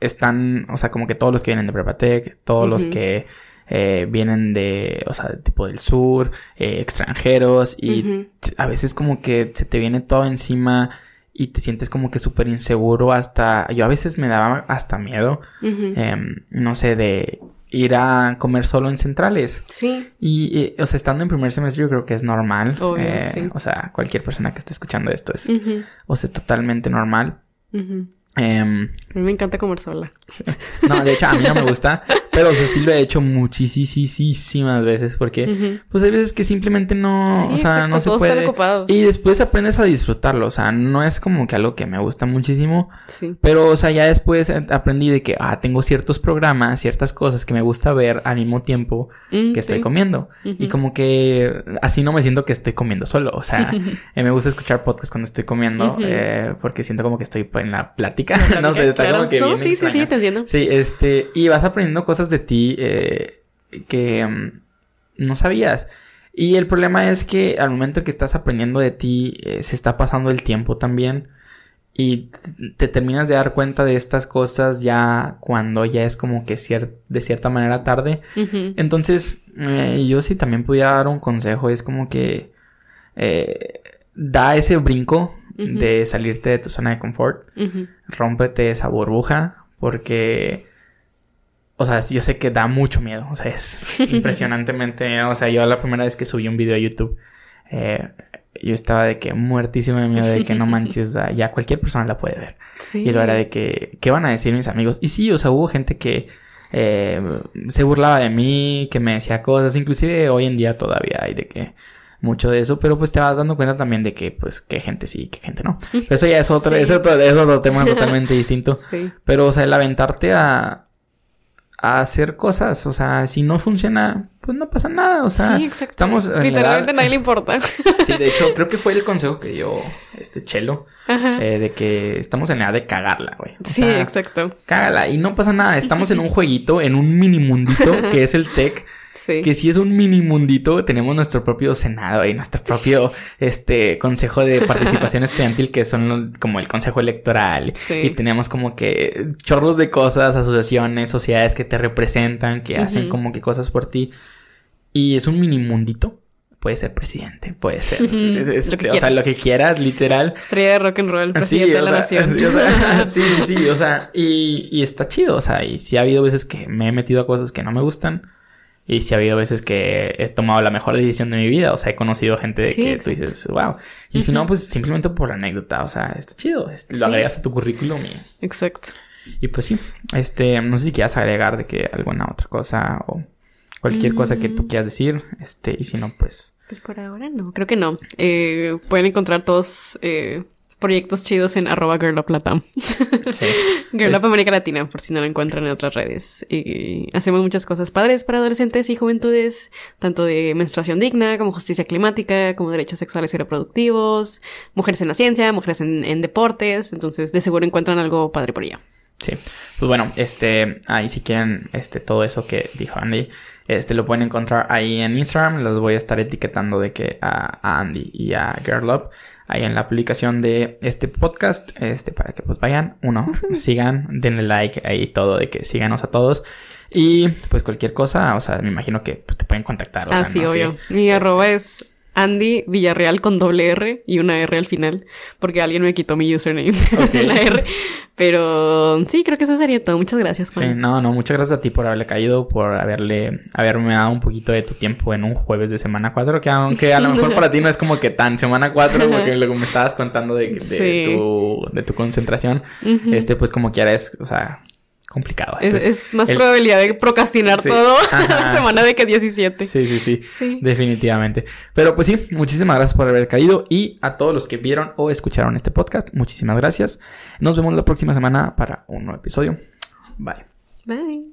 están, o sea, como que todos los que vienen de Prepatec, todos los que eh, vienen de, o sea, tipo del sur, eh, extranjeros, y a veces como que se te viene todo encima y te sientes como que súper inseguro hasta, yo a veces me daba hasta miedo, em, no sé, de ir a comer solo en centrales. Sí. Y, o sea, estando en primer semestre yo creo que es normal. Eh, o sea, cualquier persona que esté escuchando esto es, o sea, es totalmente normal. Em, a mí me encanta comer sola. [laughs] No, de hecho, a mí no me gusta. Pero, o sea, sí lo he hecho muchísimas veces porque, pues hay veces que simplemente no, o sea, no se puede. Y después aprendes a disfrutarlo. O sea, no es como que algo que me gusta muchísimo. Sí. Pero, o sea, ya después aprendí de que, ah, tengo ciertos programas, ciertas cosas que me gusta ver al mismo tiempo mm, que estoy comiendo. Y como que así no me siento que estoy comiendo solo. O sea, [laughs] eh, me gusta escuchar podcasts cuando estoy comiendo eh, porque siento como que estoy en la plática. [laughs] no sé, está como que no, sí, sí, sí, te entiendo. Sí, este, y vas aprendiendo cosas de ti eh, que mm, no sabías. Y el problema es que al momento que estás aprendiendo de ti, eh, se está pasando el tiempo también. Y te terminas de dar cuenta de estas cosas ya cuando ya es como que de cierta manera tarde. Entonces, eh, yo si también pudiera dar un consejo, es como que da ese brinco de salirte de tu zona de confort. Rómpete esa burbuja porque o sea, yo sé que da mucho miedo. O sea, es [laughs] impresionantemente. o sea, yo la primera vez que subí un video a YouTube, eh, yo estaba de que muertísimo de miedo de que no [laughs] manches, o sea, ya cualquier persona la puede ver. Y lo era de que, ¿qué van a decir mis amigos? Y sí, o sea, hubo gente que eh, se burlaba de mí, que me decía cosas, inclusive hoy en día todavía hay de que mucho de eso, pero pues te vas dando cuenta también de que, pues, qué gente sí, qué gente no. [laughs] Pero eso ya es otro, es otro, es otro tema [laughs] totalmente distinto. Sí. Pero, o sea, el aventarte a, a hacer cosas. O sea, si no funciona, pues no pasa nada. O sea, sí, exacto. estamos. Literalmente a nadie le importa. [laughs] Sí, de hecho, creo que fue el consejo que dio este Chelo. Eh, de que estamos en la edad de cagarla, güey. sí, exacto. Cágala. Y no pasa nada. Estamos en un jueguito, en un mini mundito que es el tech. Que si es un mini mundito, tenemos nuestro propio senado y nuestro propio [laughs] este consejo de participación estudiantil que son como el consejo electoral. Y tenemos como que chorros de cosas, asociaciones, sociedades que te representan, que hacen como que cosas por ti. Y es un mini mundito puede ser presidente, puede ser. [laughs] o sea, lo que quieras, literal. Estrella de rock and roll, presidente de la nación. [laughs] sí, sí, sí. O sea, y, y, está chido. O sea, y sí ha habido veces que me he metido a cosas que no me gustan. Y si ha habido veces que he tomado la mejor decisión de mi vida. O sea, he conocido gente de que tú dices, wow. Y si no, pues simplemente por la anécdota. O sea, está chido. Lo agregas a tu currículum y... Exacto. Y pues sí, este, no sé si quieras agregar de que alguna otra cosa o cualquier cosa que tú mm. quieras decir. Este, y si no, pues... Pues por ahora no, creo que no. Eh, pueden encontrar todos eh, proyectos chidos en arroba girluplatam. [laughs] Sí. [laughs] Girlup América Latina, por si no lo encuentran en otras redes. Y hacemos muchas cosas padres para adolescentes y juventudes, tanto de menstruación digna, como justicia climática, como derechos sexuales y reproductivos, mujeres en la ciencia, mujeres en, deportes. Entonces, de seguro encuentran algo padre por allá. Sí. Pues bueno, este, ahí si quieren, este, todo eso que dijo Andy, este, lo pueden encontrar ahí en Instagram. Los voy a estar etiquetando de que a, a Andy y a Girlup ahí en la publicación de este podcast, este, para que pues vayan, uno, [laughs] sigan, denle like ahí todo, de que síganos a todos. Y pues cualquier cosa, o sea, me imagino que pues, te pueden contactar. O ah, sí, obvio. Mi este, arroba es Andy Villarreal con doble R y una R al final, porque alguien me quitó mi username [laughs] la R. Pero sí, creo que eso sería todo. Muchas gracias, Juan. Sí, no, no, muchas gracias a ti por haberle caído, por haberle, haberme dado un poquito de tu tiempo en un jueves de semana 4, que aunque a lo mejor [laughs] para ti no es como que tan semana 4, porque luego me estabas contando de, de, tu, de tu concentración, este, pues como quiera es, o sea, complicado. Es, más probabilidad de procrastinar todo [laughs] la semana de que 17. Sí, sí, sí, sí, Definitivamente. Pero pues sí, muchísimas gracias por haber caído y a todos los que vieron o escucharon este podcast, muchísimas gracias. Nos vemos la próxima semana para un nuevo episodio. Bye. Bye.